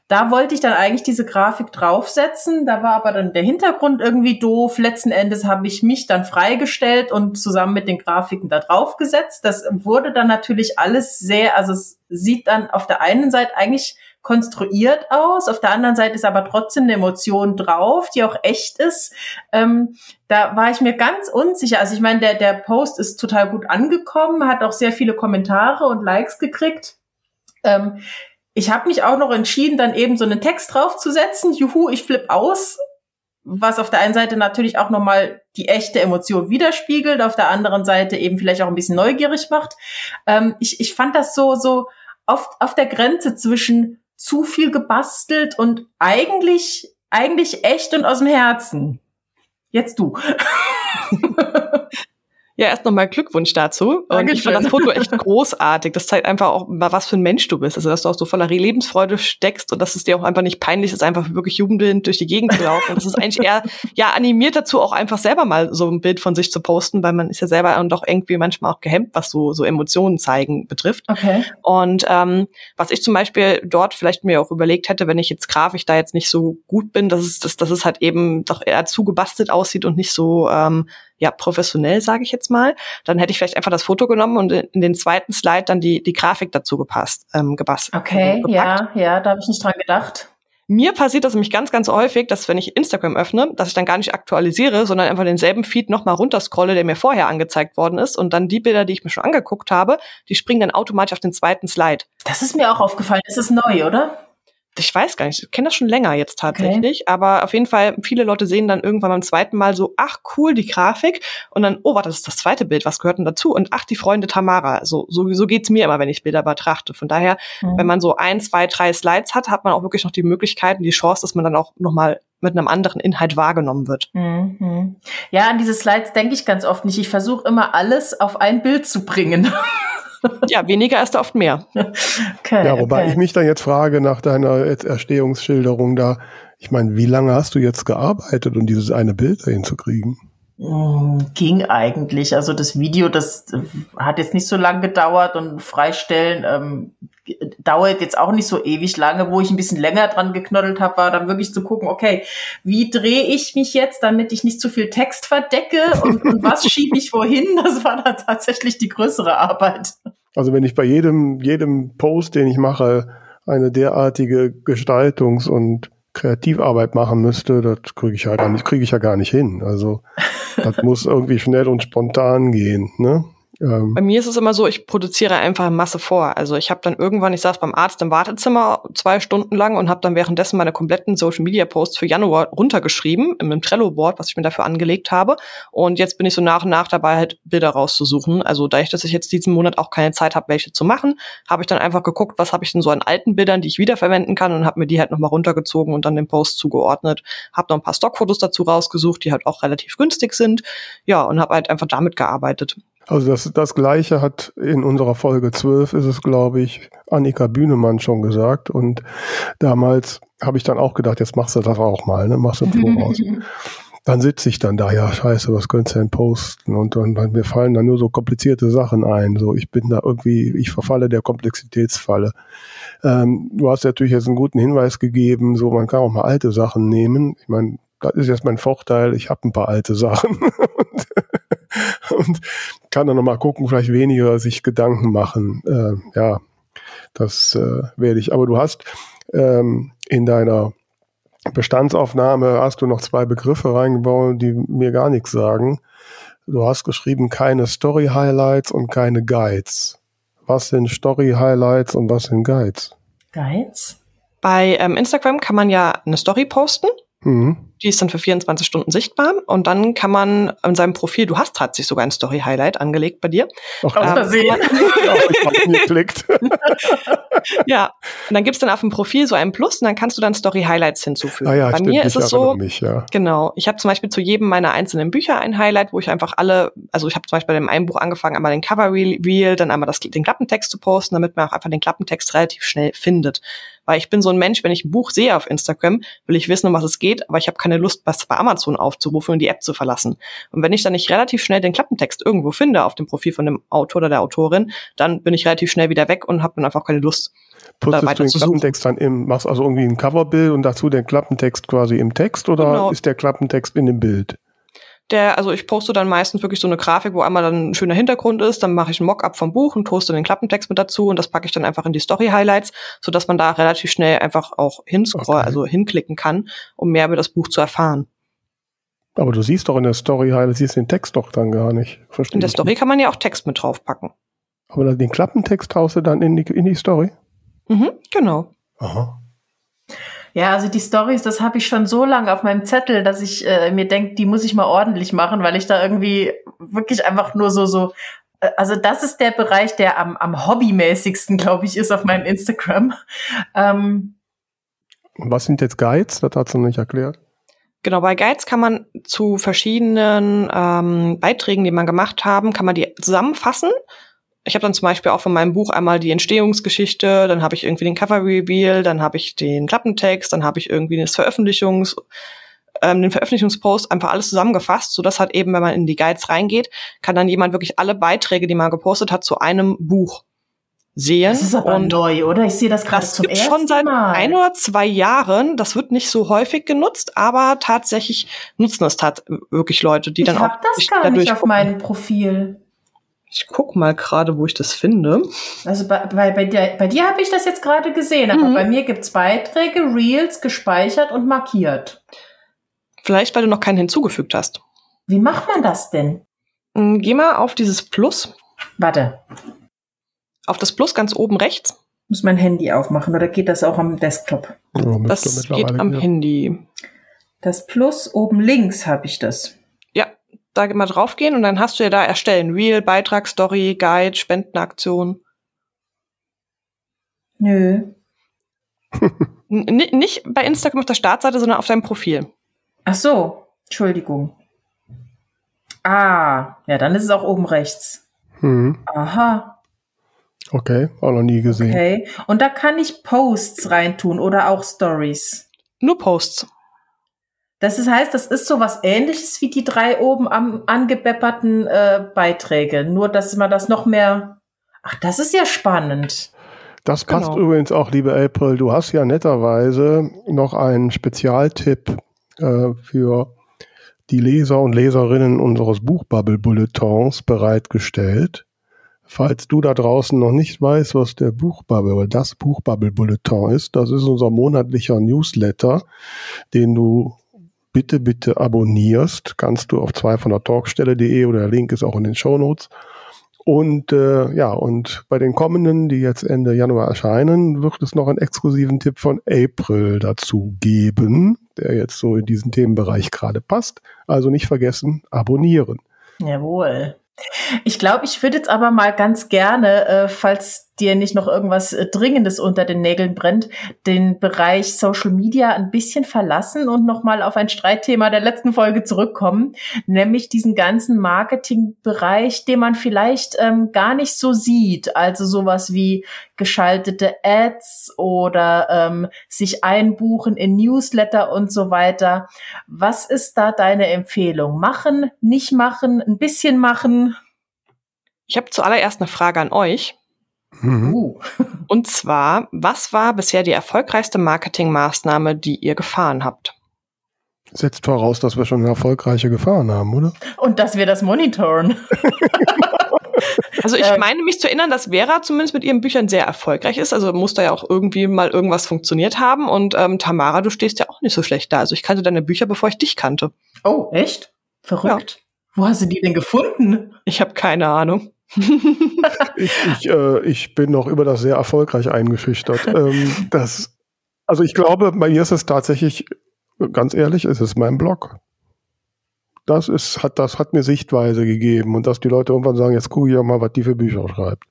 Da wollte ich dann eigentlich diese Grafik draufsetzen. Da war aber dann der Hintergrund irgendwie doof. Letzten Endes habe ich mich dann freigestellt und zusammen mit den Grafiken da draufgesetzt. Das wurde dann natürlich alles sehr, also es sieht dann auf der einen Seite eigentlich konstruiert aus. Auf der anderen Seite ist aber trotzdem eine Emotion drauf, die auch echt ist. Ähm, da war ich mir ganz unsicher. Also ich meine, der, der Post ist total gut angekommen, hat auch sehr viele Kommentare und Likes gekriegt. Ähm, ich habe mich auch noch entschieden, dann eben so einen Text draufzusetzen. Juhu, ich flipp aus. Was auf der einen Seite natürlich auch nochmal die echte Emotion widerspiegelt, auf der anderen Seite eben vielleicht auch ein bisschen neugierig macht. Ähm, ich, ich fand das so, so auf, auf der Grenze zwischen zu viel gebastelt und eigentlich, eigentlich echt und aus dem Herzen. Jetzt du. Ja, erst nochmal Glückwunsch dazu. Und Dankeschön. ich fand das Foto echt großartig. Das zeigt einfach auch mal, was für ein Mensch du bist. Also, dass du auch so voller Lebensfreude steckst und dass es dir auch einfach nicht peinlich ist, einfach wirklich jubelnd durch die Gegend zu laufen. Und das ist eigentlich eher, ja, animiert dazu, auch einfach selber mal so ein Bild von sich zu posten, weil man ist ja selber und doch irgendwie manchmal auch gehemmt, was so, so Emotionen zeigen betrifft. Okay. Und ähm, was ich zum Beispiel dort vielleicht mir auch überlegt hätte, wenn ich jetzt grafisch da jetzt nicht so gut bin, dass es, dass, dass es halt eben doch eher zu gebastelt aussieht und nicht so ähm, ja professionell, sage ich jetzt mal, dann hätte ich vielleicht einfach das Foto genommen und in den zweiten Slide dann die, die Grafik dazu gepasst, ähm, gebastelt. Okay, ja, ja, da habe ich nicht dran gedacht. Mir passiert das nämlich ganz, ganz häufig, dass wenn ich Instagram öffne, dass ich dann gar nicht aktualisiere, sondern einfach denselben Feed nochmal runterscrolle, der mir vorher angezeigt worden ist und dann die Bilder, die ich mir schon angeguckt habe, die springen dann automatisch auf den zweiten Slide. Das ist mir auch aufgefallen. Das ist neu, oder? Ich weiß gar nicht, ich kenne das schon länger jetzt tatsächlich, okay. aber auf jeden Fall, viele Leute sehen dann irgendwann beim zweiten Mal so, ach cool, die Grafik und dann, oh, warte, das ist das zweite Bild, was gehört denn dazu? Und ach, die Freunde Tamara. So, so, so geht's mir immer, wenn ich Bilder betrachte. Von daher, mhm. wenn man so ein, zwei, drei Slides hat, hat man auch wirklich noch die Möglichkeit und die Chance, dass man dann auch nochmal mit einem anderen Inhalt wahrgenommen wird. Mhm. Ja, an diese Slides denke ich ganz oft nicht. Ich versuche immer alles auf ein Bild zu bringen. ja, weniger ist oft mehr. Okay, ja, wobei okay. ich mich dann jetzt frage nach deiner Erstehungsschilderung da, ich meine, wie lange hast du jetzt gearbeitet, um dieses eine Bild dahin zu kriegen? Mm, ging eigentlich. Also das Video, das hat jetzt nicht so lange gedauert und Freistellen ähm, dauert jetzt auch nicht so ewig lange. Wo ich ein bisschen länger dran geknoddelt habe, war dann wirklich zu gucken, okay, wie drehe ich mich jetzt, damit ich nicht zu viel Text verdecke und, und was schiebe ich wohin? Das war dann tatsächlich die größere Arbeit. Also wenn ich bei jedem, jedem Post, den ich mache, eine derartige Gestaltungs- und Kreativarbeit machen müsste, das kriege ich ja gar nicht, kriege ich ja gar nicht hin. Also das muss irgendwie schnell und spontan gehen. Ne? Ähm, Bei mir ist es immer so, ich produziere einfach Masse vor. Also ich habe dann irgendwann, ich saß beim Arzt im Wartezimmer zwei Stunden lang und habe dann währenddessen meine kompletten Social Media Posts für Januar runtergeschrieben im Trello-Board, was ich mir dafür angelegt habe. Und jetzt bin ich so nach und nach dabei, halt Bilder rauszusuchen. Also da ich, dass ich jetzt diesen Monat auch keine Zeit habe, welche zu machen, habe ich dann einfach geguckt, was habe ich denn so an alten Bildern, die ich wiederverwenden kann und habe mir die halt nochmal runtergezogen und dann den Post zugeordnet. Habe noch ein paar Stockfotos dazu rausgesucht, die halt auch relativ günstig sind. Ja, und habe halt einfach damit gearbeitet. Also das, das Gleiche hat in unserer Folge 12 ist es, glaube ich, Annika Bühnemann schon gesagt. Und damals habe ich dann auch gedacht, jetzt machst du das auch mal, ne? machst du ein Voraus. dann sitze ich dann da, ja, scheiße, was könntest du denn posten? Und dann, dann mir fallen dann nur so komplizierte Sachen ein. So, ich bin da irgendwie, ich verfalle der Komplexitätsfalle. Ähm, du hast natürlich jetzt einen guten Hinweis gegeben, so man kann auch mal alte Sachen nehmen. Ich meine, das ist jetzt mein Vorteil, ich habe ein paar alte Sachen. und, und kann dann nochmal gucken, vielleicht weniger sich Gedanken machen. Äh, ja, das äh, werde ich. Aber du hast ähm, in deiner Bestandsaufnahme hast du noch zwei Begriffe reingebaut, die mir gar nichts sagen. Du hast geschrieben, keine Story-Highlights und keine Guides. Was sind Story-Highlights und was sind Guides? Guides? Bei ähm, Instagram kann man ja eine Story posten. Mhm. Die ist dann für 24 Stunden sichtbar und dann kann man an seinem Profil, du hast tatsächlich sogar ein Story Highlight angelegt bei dir. Aus Versehen. Ähm, ja, und dann gibt's dann auf dem Profil so ein Plus und dann kannst du dann Story Highlights hinzufügen. Ah ja, bei stimmt, mir ist es so, mich, ja. genau, ich habe zum Beispiel zu jedem meiner einzelnen Bücher ein Highlight, wo ich einfach alle, also ich habe zum Beispiel bei dem einen Buch angefangen, einmal den Cover Reel, dann einmal das, den Klappentext zu posten, damit man auch einfach den Klappentext relativ schnell findet. Weil ich bin so ein Mensch, wenn ich ein Buch sehe auf Instagram, will ich wissen, um was es geht, aber ich habe keine Lust, was bei Amazon aufzurufen und die App zu verlassen. Und wenn ich dann nicht relativ schnell den Klappentext irgendwo finde auf dem Profil von dem Autor oder der Autorin, dann bin ich relativ schnell wieder weg und habe dann einfach keine Lust. Putzt du den Klappentext dann im, machst also irgendwie ein Coverbild und dazu den Klappentext quasi im Text oder genau. ist der Klappentext in dem Bild? Der, also ich poste dann meistens wirklich so eine Grafik, wo einmal dann ein schöner Hintergrund ist, dann mache ich ein Mockup vom Buch und poste den Klappentext mit dazu und das packe ich dann einfach in die Story-Highlights, so dass man da relativ schnell einfach auch hinscrollen, okay. also hinklicken kann, um mehr über das Buch zu erfahren. Aber du siehst doch in der Story-Highlights, siehst den Text doch dann gar nicht. Verstehe in der Story nicht. kann man ja auch Text mit draufpacken. Aber den Klappentext haust du dann in die, in die Story? Mhm, genau. Aha. Ja, also die Stories, das habe ich schon so lange auf meinem Zettel, dass ich äh, mir denke, die muss ich mal ordentlich machen, weil ich da irgendwie wirklich einfach nur so so äh, also das ist der Bereich, der am, am hobbymäßigsten, glaube ich, ist auf meinem Instagram. Ähm, Was sind jetzt Guides? Das hat sie nicht erklärt. Genau, bei Guides kann man zu verschiedenen ähm, Beiträgen, die man gemacht haben, kann man die zusammenfassen ich habe dann zum Beispiel auch von meinem Buch einmal die Entstehungsgeschichte, dann habe ich irgendwie den Cover-Reveal, dann habe ich den Klappentext, dann habe ich irgendwie das Veröffentlichungs, ähm, den Veröffentlichungspost, einfach alles zusammengefasst, so dass halt eben, wenn man in die Guides reingeht, kann dann jemand wirklich alle Beiträge, die man gepostet hat, zu einem Buch sehen. Das ist aber und neu, oder? Ich sehe das gerade zum ersten. Das gibt schon seit Mal. ein oder zwei Jahren. Das wird nicht so häufig genutzt, aber tatsächlich nutzen es tat wirklich Leute, die ich dann auch. Ich habe das gar nicht auf meinem Profil. Ich guck mal gerade, wo ich das finde. Also bei, bei, bei dir, bei dir habe ich das jetzt gerade gesehen, aber mhm. bei mir gibt's Beiträge, Reels, gespeichert und markiert. Vielleicht, weil du noch keinen hinzugefügt hast. Wie macht man das denn? Hm, geh mal auf dieses Plus. Warte. Auf das Plus ganz oben rechts. Muss mein Handy aufmachen oder geht das auch am Desktop? Ja, das geht am Handy. Das Plus oben links habe ich das da mal draufgehen und dann hast du ja da erstellen. Real, Beitrag, Story, Guide, Spendenaktion. Nö. nicht bei Instagram auf der Startseite, sondern auf deinem Profil. Ach so, Entschuldigung. Ah, ja, dann ist es auch oben rechts. Hm. Aha. Okay, auch noch nie gesehen. Okay, und da kann ich Posts reintun oder auch Stories. Nur Posts. Das ist, heißt, das ist so was ähnliches wie die drei oben am angebepperten äh, Beiträge. Nur, dass man das noch mehr. Ach, das ist ja spannend. Das passt genau. übrigens auch, liebe April. Du hast ja netterweise noch einen Spezialtipp äh, für die Leser und Leserinnen unseres Buchbubble-Bulletins bereitgestellt. Falls du da draußen noch nicht weißt, was der Buchbubble oder das Buchbubble-Bulletin ist, das ist unser monatlicher Newsletter, den du bitte, bitte abonnierst, kannst du auf zwei von der Talkstelle.de oder der Link ist auch in den Shownotes. Und äh, ja, und bei den kommenden, die jetzt Ende Januar erscheinen, wird es noch einen exklusiven Tipp von April dazu geben, der jetzt so in diesen Themenbereich gerade passt. Also nicht vergessen, abonnieren. Jawohl. Ich glaube, ich würde jetzt aber mal ganz gerne, äh, falls dir nicht noch irgendwas äh, Dringendes unter den Nägeln brennt, den Bereich Social Media ein bisschen verlassen und nochmal auf ein Streitthema der letzten Folge zurückkommen, nämlich diesen ganzen Marketingbereich, den man vielleicht ähm, gar nicht so sieht. Also sowas wie geschaltete Ads oder ähm, sich einbuchen in Newsletter und so weiter. Was ist da deine Empfehlung? Machen, nicht machen, ein bisschen machen? Ich habe zuallererst eine Frage an euch. Mhm. Uh. Und zwar, was war bisher die erfolgreichste Marketingmaßnahme, die ihr gefahren habt? Setzt voraus, dass wir schon eine erfolgreiche gefahren haben, oder? Und dass wir das monitoren. Also ich ähm. meine mich zu erinnern, dass Vera zumindest mit ihren Büchern sehr erfolgreich ist. Also muss da ja auch irgendwie mal irgendwas funktioniert haben. Und ähm, Tamara, du stehst ja auch nicht so schlecht da. Also ich kannte deine Bücher, bevor ich dich kannte. Oh, echt? Verrückt. Ja. Wo hast du die denn gefunden? Ich habe keine Ahnung. ich, ich, äh, ich bin noch über das sehr erfolgreich eingeschüchtert. ähm, das, also ich glaube, bei mir ist es tatsächlich, ganz ehrlich, es ist mein Blog das ist, hat, das hat mir Sichtweise gegeben und dass die Leute irgendwann sagen, jetzt gucke ich auch mal, was die für Bücher schreibt.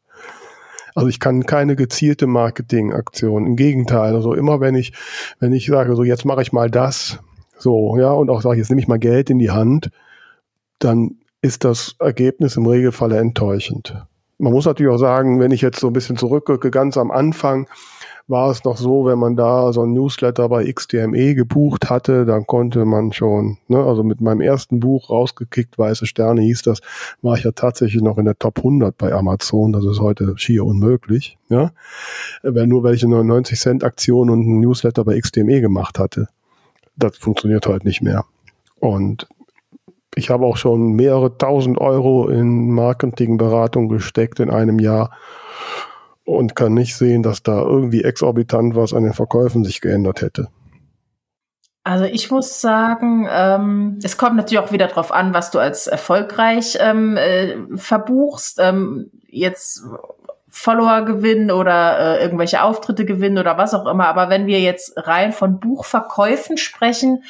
Also ich kann keine gezielte Marketingaktion. Im Gegenteil, also immer wenn ich, wenn ich sage, so jetzt mache ich mal das, so, ja, und auch sage, jetzt nehme ich mal Geld in die Hand, dann ist das Ergebnis im Regelfall enttäuschend. Man muss natürlich auch sagen, wenn ich jetzt so ein bisschen zurückrücke, ganz am Anfang, war es noch so, wenn man da so ein Newsletter bei XDME gebucht hatte, dann konnte man schon, ne, also mit meinem ersten Buch rausgekickt, Weiße Sterne hieß das, war ich ja tatsächlich noch in der Top 100 bei Amazon. Das ist heute schier unmöglich, ja. Wenn nur welche 99 Cent Aktion und ein Newsletter bei XDME gemacht hatte. Das funktioniert heute nicht mehr. Und ich habe auch schon mehrere tausend Euro in Marketingberatung gesteckt in einem Jahr und kann nicht sehen, dass da irgendwie exorbitant was an den Verkäufen sich geändert hätte. Also ich muss sagen, ähm, es kommt natürlich auch wieder darauf an, was du als erfolgreich ähm, äh, verbuchst. Ähm, jetzt Follower gewinnen oder äh, irgendwelche Auftritte gewinnen oder was auch immer. Aber wenn wir jetzt rein von Buchverkäufen sprechen,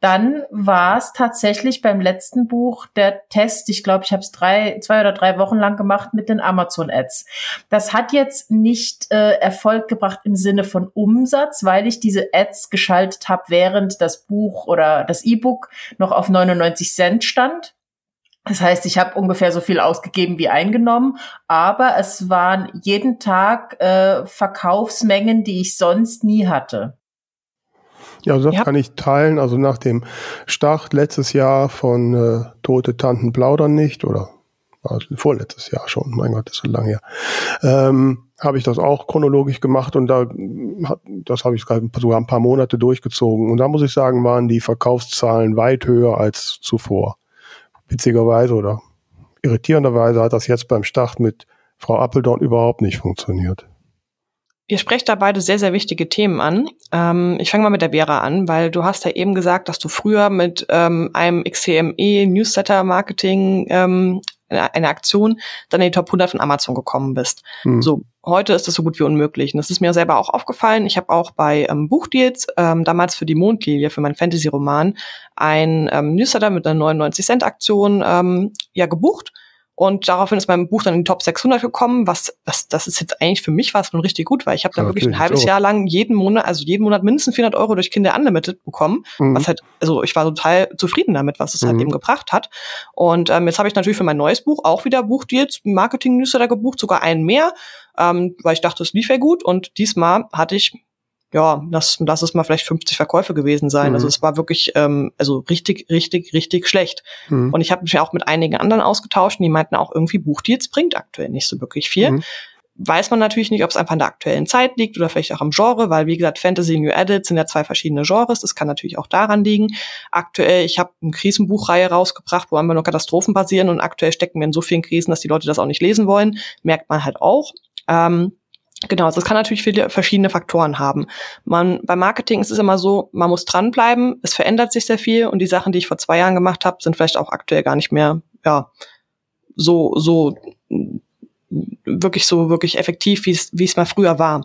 dann war es tatsächlich beim letzten Buch der Test. Ich glaube, ich habe es drei, zwei oder drei Wochen lang gemacht mit den Amazon Ads. Das hat jetzt nicht äh, Erfolg gebracht im Sinne von Umsatz, weil ich diese Ads geschaltet habe, während das Buch oder das E-Book noch auf 99 Cent stand. Das heißt, ich habe ungefähr so viel ausgegeben wie eingenommen, aber es waren jeden Tag äh, Verkaufsmengen, die ich sonst nie hatte. Ja, also das ja. kann ich teilen. Also nach dem Start letztes Jahr von äh, Tote Tanten plaudern nicht oder also vorletztes Jahr schon, mein Gott, das ist so lange her, ähm, habe ich das auch chronologisch gemacht und da das habe ich sogar ein paar Monate durchgezogen. Und da muss ich sagen, waren die Verkaufszahlen weit höher als zuvor witzigerweise oder irritierenderweise hat das jetzt beim Start mit Frau Appeldorn überhaupt nicht funktioniert. Ihr sprecht da beide sehr, sehr wichtige Themen an. Ähm, ich fange mal mit der Vera an, weil du hast ja eben gesagt, dass du früher mit ähm, einem XCME Newsletter Marketing ähm, eine Aktion dann in die Top 100 von Amazon gekommen bist. Hm. So, heute ist das so gut wie unmöglich. Und das ist mir selber auch aufgefallen. Ich habe auch bei ähm, Buchdeals ähm, damals für die Mondlilie, für meinen Fantasy-Roman, ein ähm, Newsletter mit einer 99 Cent Aktion ähm, ja gebucht und daraufhin ist mein Buch dann in die Top 600 gekommen, was das, das ist jetzt eigentlich für mich was schon richtig gut, weil ich habe da ja, wirklich ein halbes Jahr lang jeden Monat, also jeden Monat mindestens 400 Euro durch Kinder Unlimited bekommen, mhm. was halt, also ich war total zufrieden damit, was es halt mhm. halt eben gebracht hat. Und ähm, jetzt habe ich natürlich für mein neues Buch auch wieder Buchdeals, Marketing-Newsletter gebucht, sogar einen mehr, ähm, weil ich dachte, es lief ja gut. Und diesmal hatte ich ja, lass, lass es mal vielleicht 50 Verkäufe gewesen sein. Also mhm. Also es war wirklich, ähm, also richtig, richtig, richtig schlecht. Mhm. Und ich habe mich ja auch mit einigen anderen ausgetauscht und die meinten auch irgendwie, Buchdeals bringt aktuell nicht so wirklich viel. Mhm. Weiß man natürlich nicht, ob es einfach an der aktuellen Zeit liegt oder vielleicht auch am Genre, weil wie gesagt, Fantasy New Edits sind ja zwei verschiedene Genres. Das kann natürlich auch daran liegen. Aktuell, ich habe eine Krisenbuchreihe rausgebracht, wo einfach nur Katastrophen passieren und aktuell stecken wir in so vielen Krisen, dass die Leute das auch nicht lesen wollen. Merkt man halt auch. Ähm, Genau, also es kann natürlich viele verschiedene Faktoren haben. Man, beim Marketing ist es immer so, man muss dranbleiben, es verändert sich sehr viel und die Sachen, die ich vor zwei Jahren gemacht habe, sind vielleicht auch aktuell gar nicht mehr, ja, so, so, wirklich so, wirklich effektiv, wie es, wie es mal früher war.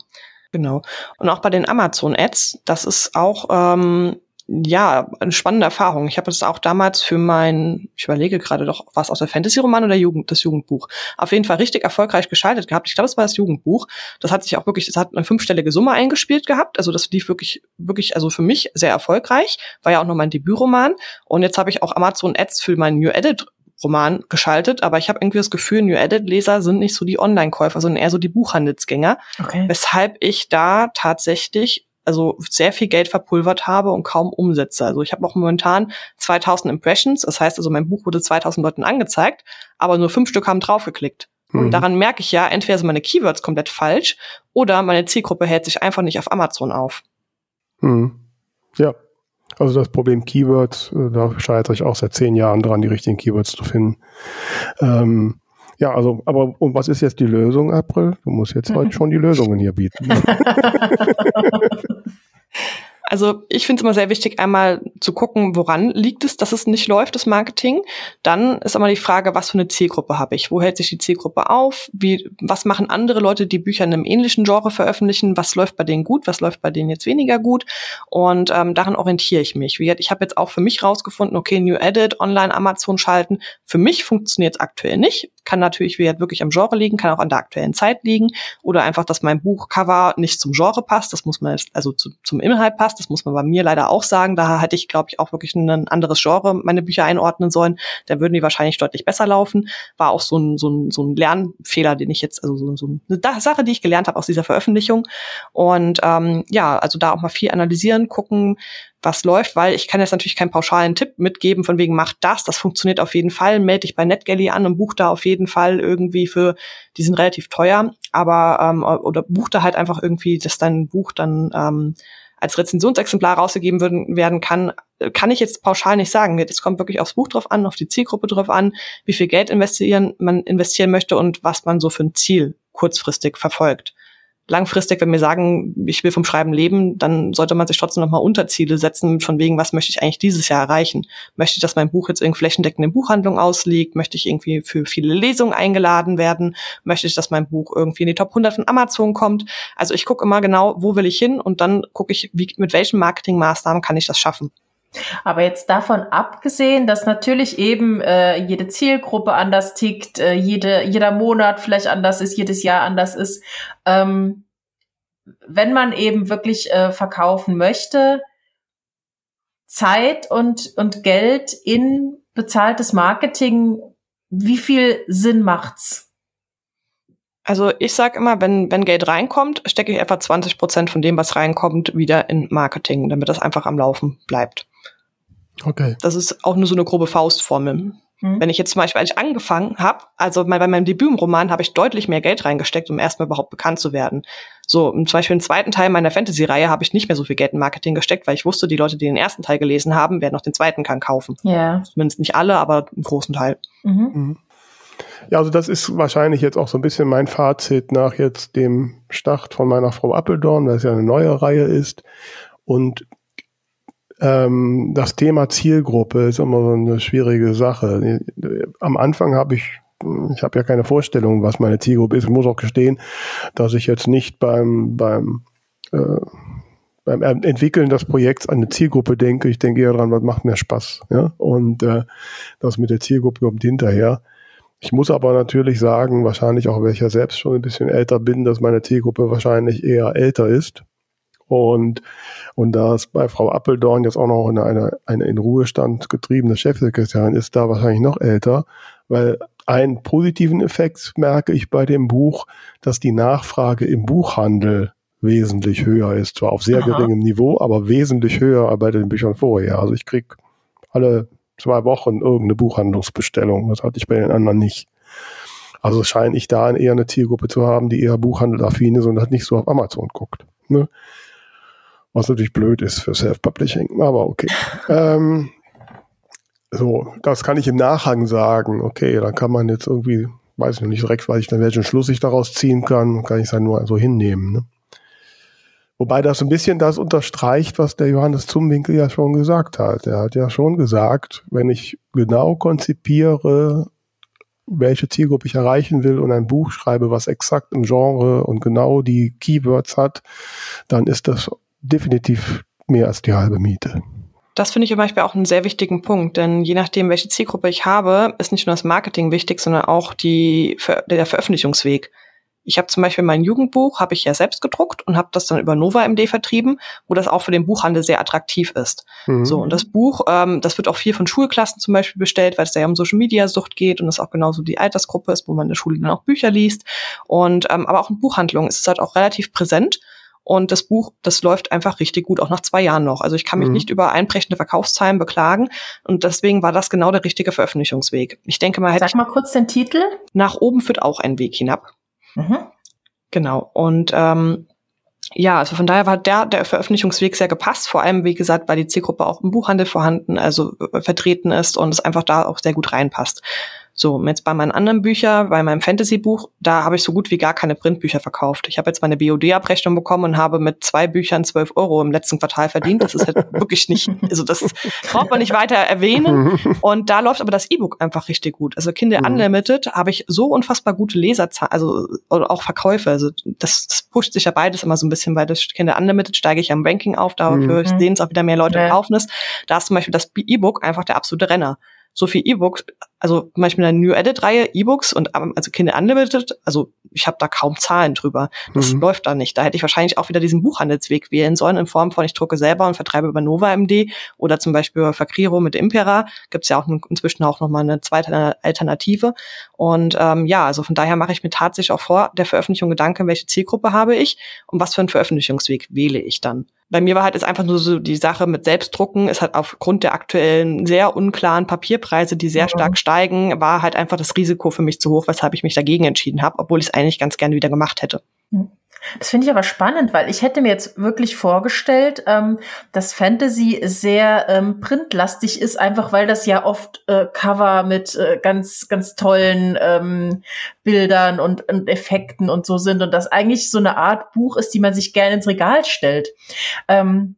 Genau. Und auch bei den Amazon-Ads, das ist auch, ähm, ja, eine spannende Erfahrung. Ich habe das auch damals für mein, ich überlege gerade doch, was aus der Fantasy-Roman oder Jugend, das Jugendbuch. Auf jeden Fall richtig erfolgreich geschaltet gehabt. Ich glaube, es war das Jugendbuch. Das hat sich auch wirklich, das hat eine fünfstellige Summe eingespielt gehabt. Also das lief wirklich, wirklich, also für mich sehr erfolgreich. War ja auch noch mein Debütroman. Und jetzt habe ich auch Amazon Ads für meinen New Edit Roman geschaltet, aber ich habe irgendwie das Gefühl, New Edit Leser sind nicht so die Online-Käufer, sondern eher so die Buchhandelsgänger, okay. weshalb ich da tatsächlich also sehr viel Geld verpulvert habe und kaum Umsätze. Also ich habe auch momentan 2000 Impressions, das heißt also mein Buch wurde 2000 Leuten angezeigt, aber nur fünf Stück haben draufgeklickt. Mhm. Und daran merke ich ja, entweder sind meine Keywords komplett falsch oder meine Zielgruppe hält sich einfach nicht auf Amazon auf. Mhm. Ja, also das Problem Keywords, äh, da scheitere ich auch seit zehn Jahren dran, die richtigen Keywords zu finden. Ähm, Ja, also, aber und was ist jetzt die Lösung, April? Du musst jetzt heute schon die Lösungen hier bieten. Also ich finde es immer sehr wichtig, einmal zu gucken, woran liegt es, dass es nicht läuft, das Marketing. Dann ist immer die Frage, was für eine Zielgruppe habe ich? Wo hält sich die Zielgruppe auf? Wie, was machen andere Leute, die Bücher in einem ähnlichen Genre veröffentlichen? Was läuft bei denen gut? Was läuft bei denen jetzt weniger gut? Und ähm, daran orientiere ich mich. Wie, ich habe jetzt auch für mich rausgefunden, okay, New Edit, online Amazon schalten. Für mich funktioniert es aktuell nicht. Kann natürlich wie wirklich am Genre liegen, kann auch an der aktuellen Zeit liegen. Oder einfach, dass mein Buchcover nicht zum Genre passt. Das muss man jetzt, also zu, zum Inhalt passt das muss man bei mir leider auch sagen. Da hätte ich, glaube ich, auch wirklich ein anderes Genre meine Bücher einordnen sollen. Da würden die wahrscheinlich deutlich besser laufen. War auch so ein, so ein, so ein Lernfehler, den ich jetzt, also so, so eine Sache, die ich gelernt habe aus dieser Veröffentlichung. Und ähm, ja, also da auch mal viel analysieren, gucken, was läuft, weil ich kann jetzt natürlich keinen pauschalen Tipp mitgeben, von wegen macht das, das funktioniert auf jeden Fall, melde dich bei NetGalley an und buch da auf jeden Fall irgendwie für, die sind relativ teuer, aber ähm, oder buch da halt einfach irgendwie, dass dein Buch dann ähm, als Rezensionsexemplar rausgegeben werden, werden kann, kann ich jetzt pauschal nicht sagen. Es kommt wirklich aufs Buch drauf an, auf die Zielgruppe drauf an, wie viel Geld investieren man investieren möchte und was man so für ein Ziel kurzfristig verfolgt langfristig, wenn wir sagen, ich will vom Schreiben leben, dann sollte man sich trotzdem nochmal Unterziele setzen, von wegen, was möchte ich eigentlich dieses Jahr erreichen? Möchte ich, dass mein Buch jetzt irgendwie flächendeckend in Buchhandlung ausliegt? Möchte ich irgendwie für viele Lesungen eingeladen werden? Möchte ich, dass mein Buch irgendwie in die Top 100 von Amazon kommt? Also ich gucke immer genau, wo will ich hin und dann gucke ich, wie, mit welchen Marketingmaßnahmen kann ich das schaffen. Aber jetzt davon abgesehen, dass natürlich eben äh, jede Zielgruppe anders tickt, äh, jede, jeder Monat vielleicht anders ist, jedes Jahr anders ist, ähm, wenn man eben wirklich äh, verkaufen möchte, Zeit und, und Geld in bezahltes Marketing, wie viel Sinn macht's? Also ich sage immer, wenn, wenn Geld reinkommt, stecke ich etwa 20 Prozent von dem, was reinkommt, wieder in Marketing, damit das einfach am Laufen bleibt. Okay. Das ist auch nur so eine grobe Faustformel. Mhm. Wenn ich jetzt zum Beispiel, als ich angefangen habe, also bei meinem Debütroman habe ich deutlich mehr Geld reingesteckt, um erstmal überhaupt bekannt zu werden. So, zum Beispiel im zweiten Teil meiner Fantasy-Reihe habe ich nicht mehr so viel Geld in Marketing gesteckt, weil ich wusste, die Leute, die den ersten Teil gelesen haben, werden auch den zweiten kann kaufen. Ja. Zumindest nicht alle, aber einen großen Teil. Mhm. Mhm. Ja, also das ist wahrscheinlich jetzt auch so ein bisschen mein Fazit nach jetzt dem Start von meiner Frau Appeldorn, weil es ja eine neue Reihe ist. Und ähm, das Thema Zielgruppe ist immer so eine schwierige Sache. Am Anfang habe ich ich habe ja keine Vorstellung, was meine Zielgruppe ist. Ich muss auch gestehen, dass ich jetzt nicht beim, beim, äh, beim Entwickeln des Projekts an eine Zielgruppe denke. Ich denke eher daran, was macht mir Spaß. Ja? Und äh, das mit der Zielgruppe kommt hinterher. Ich muss aber natürlich sagen, wahrscheinlich auch, weil ich ja selbst schon ein bisschen älter bin, dass meine Zielgruppe wahrscheinlich eher älter ist. Und, und da es bei Frau Appeldorn jetzt auch noch eine, eine, eine in Ruhestand getriebene Chefsekretärin ist, da wahrscheinlich noch älter, weil einen positiven Effekt merke ich bei dem Buch, dass die Nachfrage im Buchhandel wesentlich höher ist. Zwar auf sehr Aha. geringem Niveau, aber wesentlich höher als bei den Büchern vorher. Also ich krieg alle zwei Wochen irgendeine Buchhandlungsbestellung. Das hatte ich bei den anderen nicht. Also scheine ich da eher eine Zielgruppe zu haben, die eher buchhandelaffin ist und hat nicht so auf Amazon guckt. Ne? Was natürlich blöd ist für Self-Publishing, aber okay. ähm, so, das kann ich im Nachhang sagen. Okay, da kann man jetzt irgendwie, weiß ich noch nicht direkt, weil ich dann welchen Schluss ich daraus ziehen kann, kann ich es dann nur so hinnehmen. Ne? Wobei das ein bisschen das unterstreicht, was der Johannes Zumwinkel ja schon gesagt hat. Er hat ja schon gesagt, wenn ich genau konzipiere, welche Zielgruppe ich erreichen will und ein Buch schreibe, was exakt im Genre und genau die Keywords hat, dann ist das definitiv mehr als die halbe Miete. Das finde ich zum Beispiel auch einen sehr wichtigen Punkt, denn je nachdem, welche Zielgruppe ich habe, ist nicht nur das Marketing wichtig, sondern auch die, der Veröffentlichungsweg. Ich habe zum Beispiel mein Jugendbuch, habe ich ja selbst gedruckt und habe das dann über Nova MD vertrieben, wo das auch für den Buchhandel sehr attraktiv ist. Mhm. So und das Buch, ähm, das wird auch viel von Schulklassen zum Beispiel bestellt, weil es da ja um Social Media Sucht geht und das auch genauso die Altersgruppe ist, wo man in der Schule dann auch Bücher liest. Und ähm, aber auch in Buchhandlungen ist es halt auch relativ präsent. Und das Buch, das läuft einfach richtig gut, auch nach zwei Jahren noch. Also ich kann mich mhm. nicht über einbrechende Verkaufszahlen beklagen. Und deswegen war das genau der richtige Veröffentlichungsweg. Ich denke mal, hätte Sag mal kurz den Titel. Nach oben führt auch ein Weg hinab. Mhm. Genau. Und ähm, ja, also von daher war der, der Veröffentlichungsweg sehr gepasst, vor allem, wie gesagt, weil die Zielgruppe auch im Buchhandel vorhanden, also äh, vertreten ist und es einfach da auch sehr gut reinpasst. So, jetzt bei meinen anderen Büchern, bei meinem Fantasy-Buch, da habe ich so gut wie gar keine Printbücher verkauft. Ich habe jetzt meine BOD-Abrechnung bekommen und habe mit zwei Büchern zwölf Euro im letzten Quartal verdient. Das ist halt wirklich nicht, also das braucht man nicht weiter erwähnen. Und da läuft aber das E-Book einfach richtig gut. Also Kindle mhm. Unlimited habe ich so unfassbar gute Leserzahlen, also auch Verkäufe. Also das, das pusht sich ja beides immer so ein bisschen, weil das Kindle Unlimited steige ich am Ranking auf, dafür mhm. sehen es auch wieder mehr Leute ja. kaufen es. Da ist zum Beispiel das E-Book einfach der absolute Renner so viel E-Books, also zum Beispiel eine New Edit-Reihe E-Books und ähm, also Kinder Unlimited, also ich habe da kaum Zahlen drüber. Das mhm. läuft da nicht. Da hätte ich wahrscheinlich auch wieder diesen Buchhandelsweg wählen sollen, in Form von ich drucke selber und vertreibe über Nova MD oder zum Beispiel Fakriro mit Impera. Gibt's ja auch inzwischen auch nochmal eine zweite Alternative. Und ähm, ja, also von daher mache ich mir tatsächlich auch vor der Veröffentlichung Gedanken, welche Zielgruppe habe ich und was für einen Veröffentlichungsweg wähle ich dann bei mir war halt jetzt einfach nur so die Sache mit Selbstdrucken. Es hat aufgrund der aktuellen sehr unklaren Papierpreise, die sehr mhm. stark steigen, war halt einfach das Risiko für mich zu hoch, weshalb ich mich dagegen entschieden habe, obwohl ich es eigentlich ganz gerne wieder gemacht hätte. Das finde ich aber spannend, weil ich hätte mir jetzt wirklich vorgestellt, ähm, dass Fantasy sehr ähm, printlastig ist, einfach weil das ja oft äh, Cover mit äh, ganz, ganz tollen ähm, Bildern und, und Effekten und so sind und das eigentlich so eine Art Buch ist, die man sich gerne ins Regal stellt. Ähm,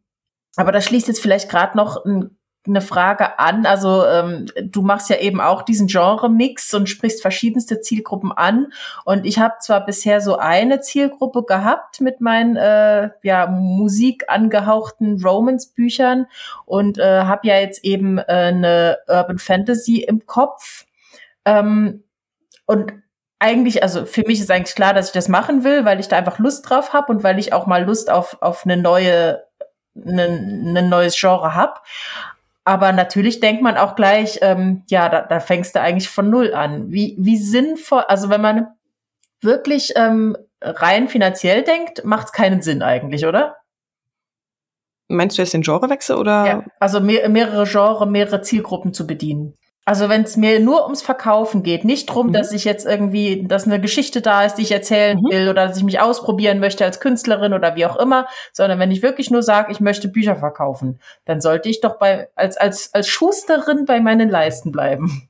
aber da schließt jetzt vielleicht gerade noch ein eine Frage an. Also ähm, du machst ja eben auch diesen Genre-Mix und sprichst verschiedenste Zielgruppen an. Und ich habe zwar bisher so eine Zielgruppe gehabt mit meinen äh, ja, Musik angehauchten Romance-Büchern und äh, habe ja jetzt eben äh, eine Urban Fantasy im Kopf. Ähm, und eigentlich, also für mich ist eigentlich klar, dass ich das machen will, weil ich da einfach Lust drauf habe und weil ich auch mal Lust auf, auf eine neue ein ne neues Genre hab. Aber natürlich denkt man auch gleich, ähm, ja, da, da fängst du eigentlich von null an. Wie, wie sinnvoll, also wenn man wirklich ähm, rein finanziell denkt, macht es keinen Sinn eigentlich, oder? Meinst du jetzt den Genrewechsel oder? Ja, also mehr, mehrere Genre, mehrere Zielgruppen zu bedienen. Also wenn es mir nur ums Verkaufen geht, nicht drum, mhm. dass ich jetzt irgendwie, dass eine Geschichte da ist, die ich erzählen mhm. will oder dass ich mich ausprobieren möchte als Künstlerin oder wie auch immer, sondern wenn ich wirklich nur sage, ich möchte Bücher verkaufen, dann sollte ich doch bei als als als Schusterin bei meinen Leisten bleiben.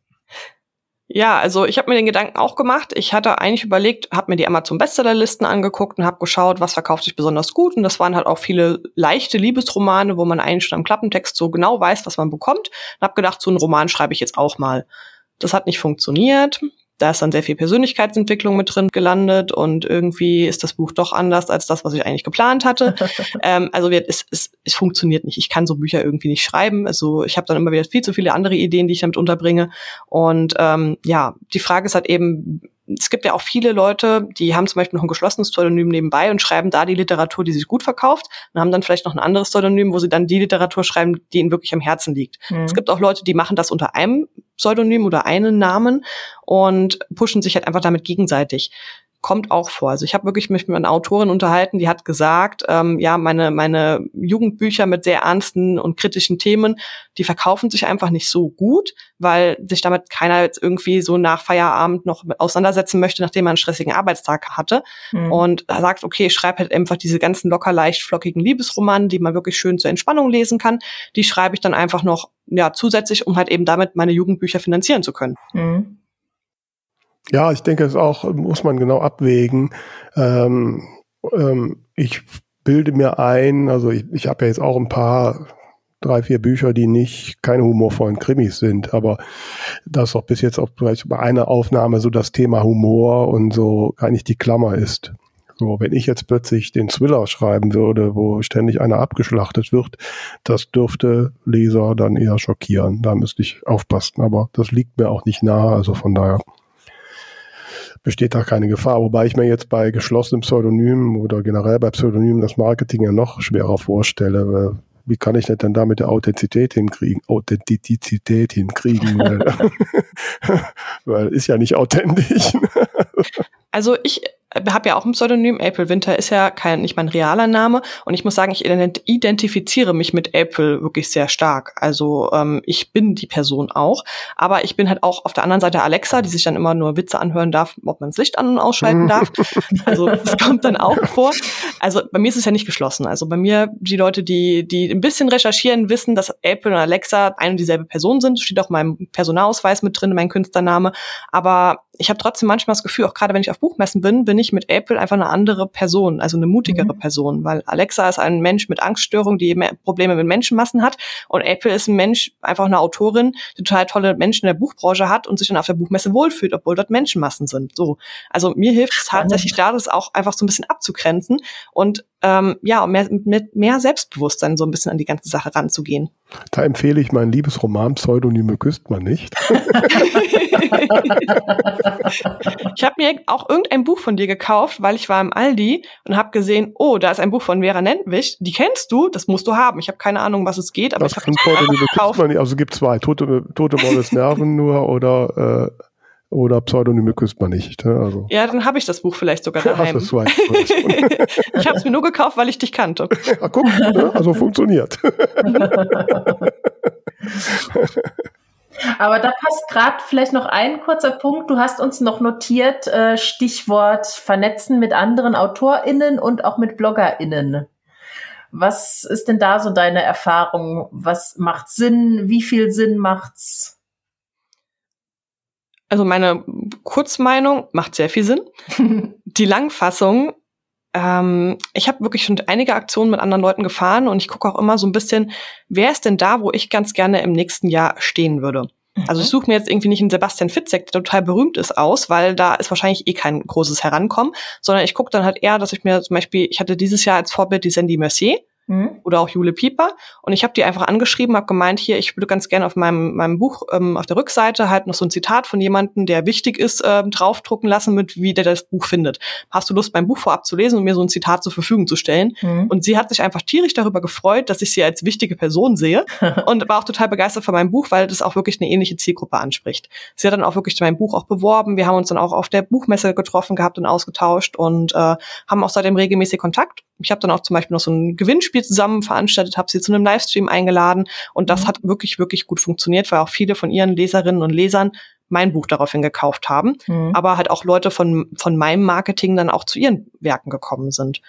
Ja, also ich habe mir den Gedanken auch gemacht. Ich hatte eigentlich überlegt, habe mir die Amazon Bestsellerlisten angeguckt und habe geschaut, was verkauft sich besonders gut. Und das waren halt auch viele leichte Liebesromane, wo man eigentlich schon am Klappentext so genau weiß, was man bekommt. Und habe gedacht, so einen Roman schreibe ich jetzt auch mal. Das hat nicht funktioniert. Da ist dann sehr viel Persönlichkeitsentwicklung mit drin gelandet und irgendwie ist das Buch doch anders als das, was ich eigentlich geplant hatte. ähm, also es, es, es funktioniert nicht. Ich kann so Bücher irgendwie nicht schreiben. Also ich habe dann immer wieder viel zu viele andere Ideen, die ich damit unterbringe. Und ähm, ja, die Frage ist halt eben, es gibt ja auch viele Leute, die haben zum Beispiel noch ein geschlossenes Pseudonym nebenbei und schreiben da die Literatur, die sich gut verkauft und haben dann vielleicht noch ein anderes Pseudonym, wo sie dann die Literatur schreiben, die ihnen wirklich am Herzen liegt. Mhm. Es gibt auch Leute, die machen das unter einem Pseudonym oder einen Namen und pushen sich halt einfach damit gegenseitig kommt auch vor. Also ich habe wirklich mich mit einer Autorin unterhalten, die hat gesagt, ähm, ja, meine, meine Jugendbücher mit sehr ernsten und kritischen Themen, die verkaufen sich einfach nicht so gut, weil sich damit keiner jetzt irgendwie so nach Feierabend noch auseinandersetzen möchte, nachdem man einen stressigen Arbeitstag hatte. Mhm. Und sagt, okay, ich schreibe halt einfach diese ganzen locker leicht flockigen Liebesromanen, die man wirklich schön zur Entspannung lesen kann. Die schreibe ich dann einfach noch ja zusätzlich, um halt eben damit meine Jugendbücher finanzieren zu können. Mhm. Ja, ich denke, es auch muss man genau abwägen. Ähm, ähm, ich bilde mir ein, also ich, ich habe ja jetzt auch ein paar, drei, vier Bücher, die nicht keine humorvollen Krimis sind, aber das auch bis jetzt auch vielleicht bei einer Aufnahme so das Thema Humor und so eigentlich die Klammer ist. So, wenn ich jetzt plötzlich den Thriller schreiben würde, wo ständig einer abgeschlachtet wird, das dürfte Leser dann eher schockieren. Da müsste ich aufpassen, aber das liegt mir auch nicht nahe, also von daher besteht da keine Gefahr. Wobei ich mir jetzt bei geschlossenen Pseudonymen oder generell bei Pseudonymen das Marketing ja noch schwerer vorstelle. Wie kann ich denn da mit der Authentizität hinkriegen? Authentizität hinkriegen, weil, weil ist ja nicht authentisch. Also ich habe ja auch ein Pseudonym. April Winter ist ja kein, nicht mein realer Name. Und ich muss sagen, ich identifiziere mich mit April wirklich sehr stark. Also ähm, ich bin die Person auch. Aber ich bin halt auch auf der anderen Seite Alexa, die sich dann immer nur Witze anhören darf, ob man das Licht an- und ausschalten darf. Also das kommt dann auch vor. Also bei mir ist es ja nicht geschlossen. Also bei mir, die Leute, die, die ein bisschen recherchieren, wissen, dass April und Alexa eine und dieselbe Person sind. Das steht auch in meinem Personalausweis mit drin, mein Künstlername. Aber ich habe trotzdem manchmal das Gefühl, auch gerade wenn ich auf Buchmessen bin, bin ich mit April einfach eine andere Person, also eine mutigere mhm. Person, weil Alexa ist ein Mensch mit Angststörung, die Probleme mit Menschenmassen hat und April ist ein Mensch, einfach eine Autorin, die total tolle Menschen in der Buchbranche hat und sich dann auf der Buchmesse wohlfühlt, obwohl dort Menschenmassen sind. So, also mir hilft es tatsächlich da, das auch einfach so ein bisschen abzugrenzen und ähm, ja, mehr, mit mehr Selbstbewusstsein so ein bisschen an die ganze Sache ranzugehen. Da empfehle ich mein Liebesroman Pseudonyme küsst man nicht. ich habe mir auch irgendein Buch von dir gekauft, weil ich war im Aldi und habe gesehen, oh, da ist ein Buch von Vera Nentwich, die kennst du, das musst du haben. Ich habe keine Ahnung, was es geht, aber das ich habe Pseudonyme küsst man nicht. Also es gibt zwei, Tote, Tote Mordes Nerven nur oder äh, oder Pseudonyme küsst man nicht. Ne? Also. Ja, dann habe ich das Buch vielleicht sogar daheim. ich habe es mir nur gekauft, weil ich dich kannte. Ja, guck, ne? also funktioniert. Aber da passt gerade vielleicht noch ein kurzer Punkt. Du hast uns noch notiert, äh, Stichwort Vernetzen mit anderen AutorInnen und auch mit BloggerInnen. Was ist denn da so deine Erfahrung? Was macht Sinn? Wie viel Sinn macht's? Also meine Kurzmeinung macht sehr viel Sinn. Die Langfassung, ähm, ich habe wirklich schon einige Aktionen mit anderen Leuten gefahren und ich gucke auch immer so ein bisschen, wer ist denn da, wo ich ganz gerne im nächsten Jahr stehen würde. Mhm. Also ich suche mir jetzt irgendwie nicht einen Sebastian Fitzek, der total berühmt ist, aus, weil da ist wahrscheinlich eh kein großes Herankommen, sondern ich gucke dann halt eher, dass ich mir zum Beispiel, ich hatte dieses Jahr als Vorbild die Sandy Mercier, Mhm. Oder auch Jule Pieper. Und ich habe die einfach angeschrieben, habe gemeint, hier, ich würde ganz gerne auf meinem, meinem Buch ähm, auf der Rückseite halt noch so ein Zitat von jemandem, der wichtig ist, ähm, draufdrucken lassen, mit wie der das Buch findet. Hast du Lust, mein Buch vorab zu lesen und mir so ein Zitat zur Verfügung zu stellen? Mhm. Und sie hat sich einfach tierisch darüber gefreut, dass ich sie als wichtige Person sehe und war auch total begeistert von meinem Buch, weil das auch wirklich eine ähnliche Zielgruppe anspricht. Sie hat dann auch wirklich mein Buch auch beworben. Wir haben uns dann auch auf der Buchmesse getroffen gehabt und ausgetauscht und äh, haben auch seitdem regelmäßig Kontakt. Ich habe dann auch zum Beispiel noch so ein Gewinnspiel zusammen veranstaltet, habe sie zu einem Livestream eingeladen und das mhm. hat wirklich, wirklich gut funktioniert, weil auch viele von ihren Leserinnen und Lesern mein Buch daraufhin gekauft haben, mhm. aber halt auch Leute von, von meinem Marketing dann auch zu ihren Werken gekommen sind.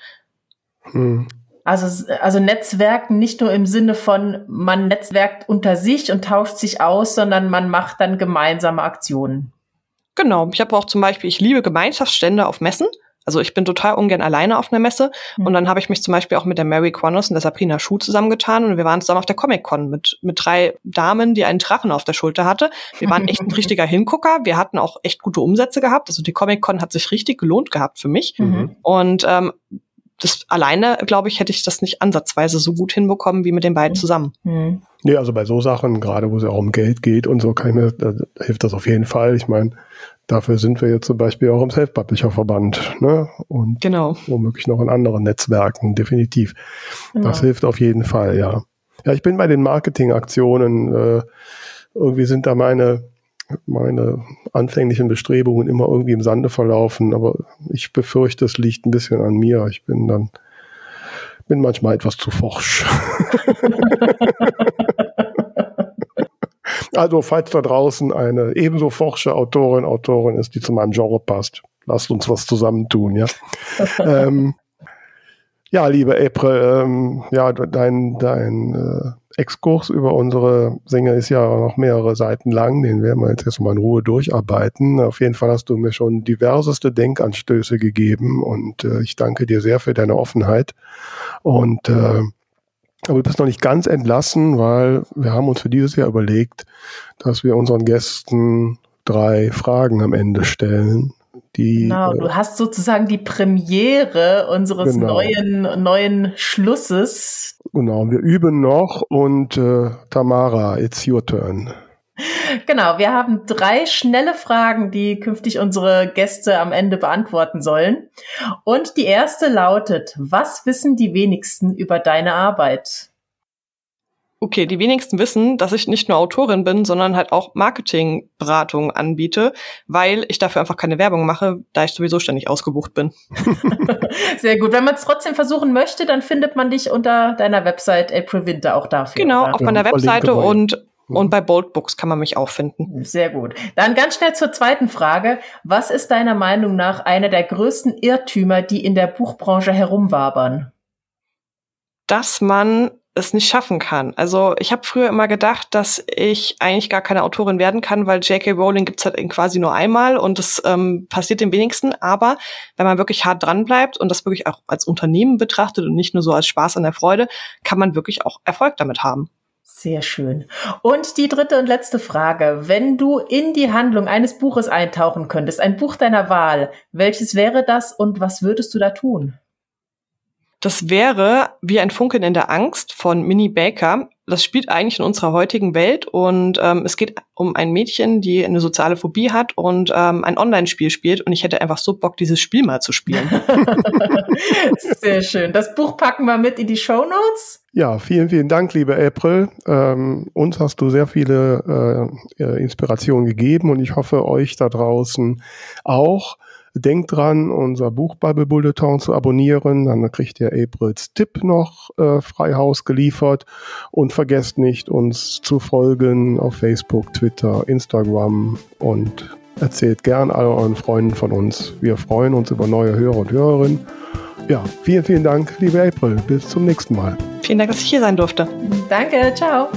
Mhm. Also, also Netzwerken nicht nur im Sinne von, man netzwerkt unter sich und tauscht sich aus, sondern man macht dann gemeinsame Aktionen. Genau. Ich habe auch zum Beispiel, ich liebe Gemeinschaftsstände auf Messen. Also ich bin total ungern alleine auf einer Messe. Mhm. Und dann habe ich mich zum Beispiel auch mit der Mary Quanos und der Sabrina Schuh zusammengetan und wir waren zusammen auf der Comic-Con mit, mit drei Damen, die einen Drachen auf der Schulter hatte. Wir waren echt ein richtiger Hingucker. Wir hatten auch echt gute Umsätze gehabt. Also die Comic-Con hat sich richtig gelohnt gehabt für mich. Mhm. Und ähm, das alleine, glaube ich, hätte ich das nicht ansatzweise so gut hinbekommen wie mit den beiden zusammen. Mhm. Nee, also bei so Sachen, gerade wo es ja auch um Geld geht und so, kann ich mir, da hilft das auf jeden Fall. Ich meine, dafür sind wir jetzt zum Beispiel auch im Self-Publisher-Verband, ne? Und genau. womöglich noch in anderen Netzwerken, definitiv. Genau. Das hilft auf jeden Fall, ja. Ja, ich bin bei den Marketingaktionen, äh, irgendwie sind da meine, meine anfänglichen Bestrebungen immer irgendwie im Sande verlaufen, aber ich befürchte, es liegt ein bisschen an mir. Ich bin dann, bin manchmal etwas zu forsch. Also, falls da draußen eine ebenso forsche Autorin, Autorin ist, die zu meinem Genre passt, lasst uns was zusammentun, ja. ähm, ja, liebe April, ähm, ja, dein, dein äh, Exkurs über unsere Sänger ist ja noch mehrere Seiten lang, den werden wir jetzt erstmal in Ruhe durcharbeiten. Auf jeden Fall hast du mir schon diverseste Denkanstöße gegeben und äh, ich danke dir sehr für deine Offenheit. Und äh, aber du bist noch nicht ganz entlassen, weil wir haben uns für dieses Jahr überlegt, dass wir unseren Gästen drei Fragen am Ende stellen. Die, genau, du äh, hast sozusagen die Premiere unseres genau. neuen, neuen Schlusses. Genau, wir üben noch und äh, Tamara, it's your turn. Genau, wir haben drei schnelle Fragen, die künftig unsere Gäste am Ende beantworten sollen. Und die erste lautet, was wissen die wenigsten über deine Arbeit? okay, die wenigsten wissen, dass ich nicht nur Autorin bin, sondern halt auch Marketingberatung anbiete, weil ich dafür einfach keine Werbung mache, da ich sowieso ständig ausgebucht bin. Sehr gut. Wenn man es trotzdem versuchen möchte, dann findet man dich unter deiner Website April Winter auch dafür. Genau, oder? auf meiner Webseite und und bei Bold Books kann man mich auch finden. Sehr gut. Dann ganz schnell zur zweiten Frage. Was ist deiner Meinung nach einer der größten Irrtümer, die in der Buchbranche herumwabern? Dass man es nicht schaffen kann. Also ich habe früher immer gedacht, dass ich eigentlich gar keine Autorin werden kann, weil J.K. Rowling gibt's halt quasi nur einmal und das ähm, passiert dem wenigsten. Aber wenn man wirklich hart dran bleibt und das wirklich auch als Unternehmen betrachtet und nicht nur so als Spaß an der Freude, kann man wirklich auch Erfolg damit haben. Sehr schön. Und die dritte und letzte Frage. Wenn du in die Handlung eines Buches eintauchen könntest, ein Buch deiner Wahl, welches wäre das und was würdest du da tun? Das wäre wie ein Funkeln in der Angst von Minnie Baker. Das spielt eigentlich in unserer heutigen Welt und ähm, es geht um ein Mädchen, die eine soziale Phobie hat und ähm, ein Online-Spiel spielt und ich hätte einfach so Bock, dieses Spiel mal zu spielen. Sehr schön. Das Buch packen wir mit in die Show Notes. Ja, vielen, vielen Dank, liebe April. Ähm, uns hast du sehr viele äh, äh Inspirationen gegeben und ich hoffe euch da draußen auch. Denkt dran, unser Buch Bible Bulletin zu abonnieren. Dann kriegt ihr Aprils Tipp noch äh, frei Haus geliefert. Und vergesst nicht, uns zu folgen auf Facebook, Twitter, Instagram und erzählt gern all euren Freunden von uns. Wir freuen uns über neue Hörer und Hörerinnen. Ja, vielen, vielen Dank, liebe April. Bis zum nächsten Mal. Vielen Dank, dass ich hier sein durfte. Danke, ciao.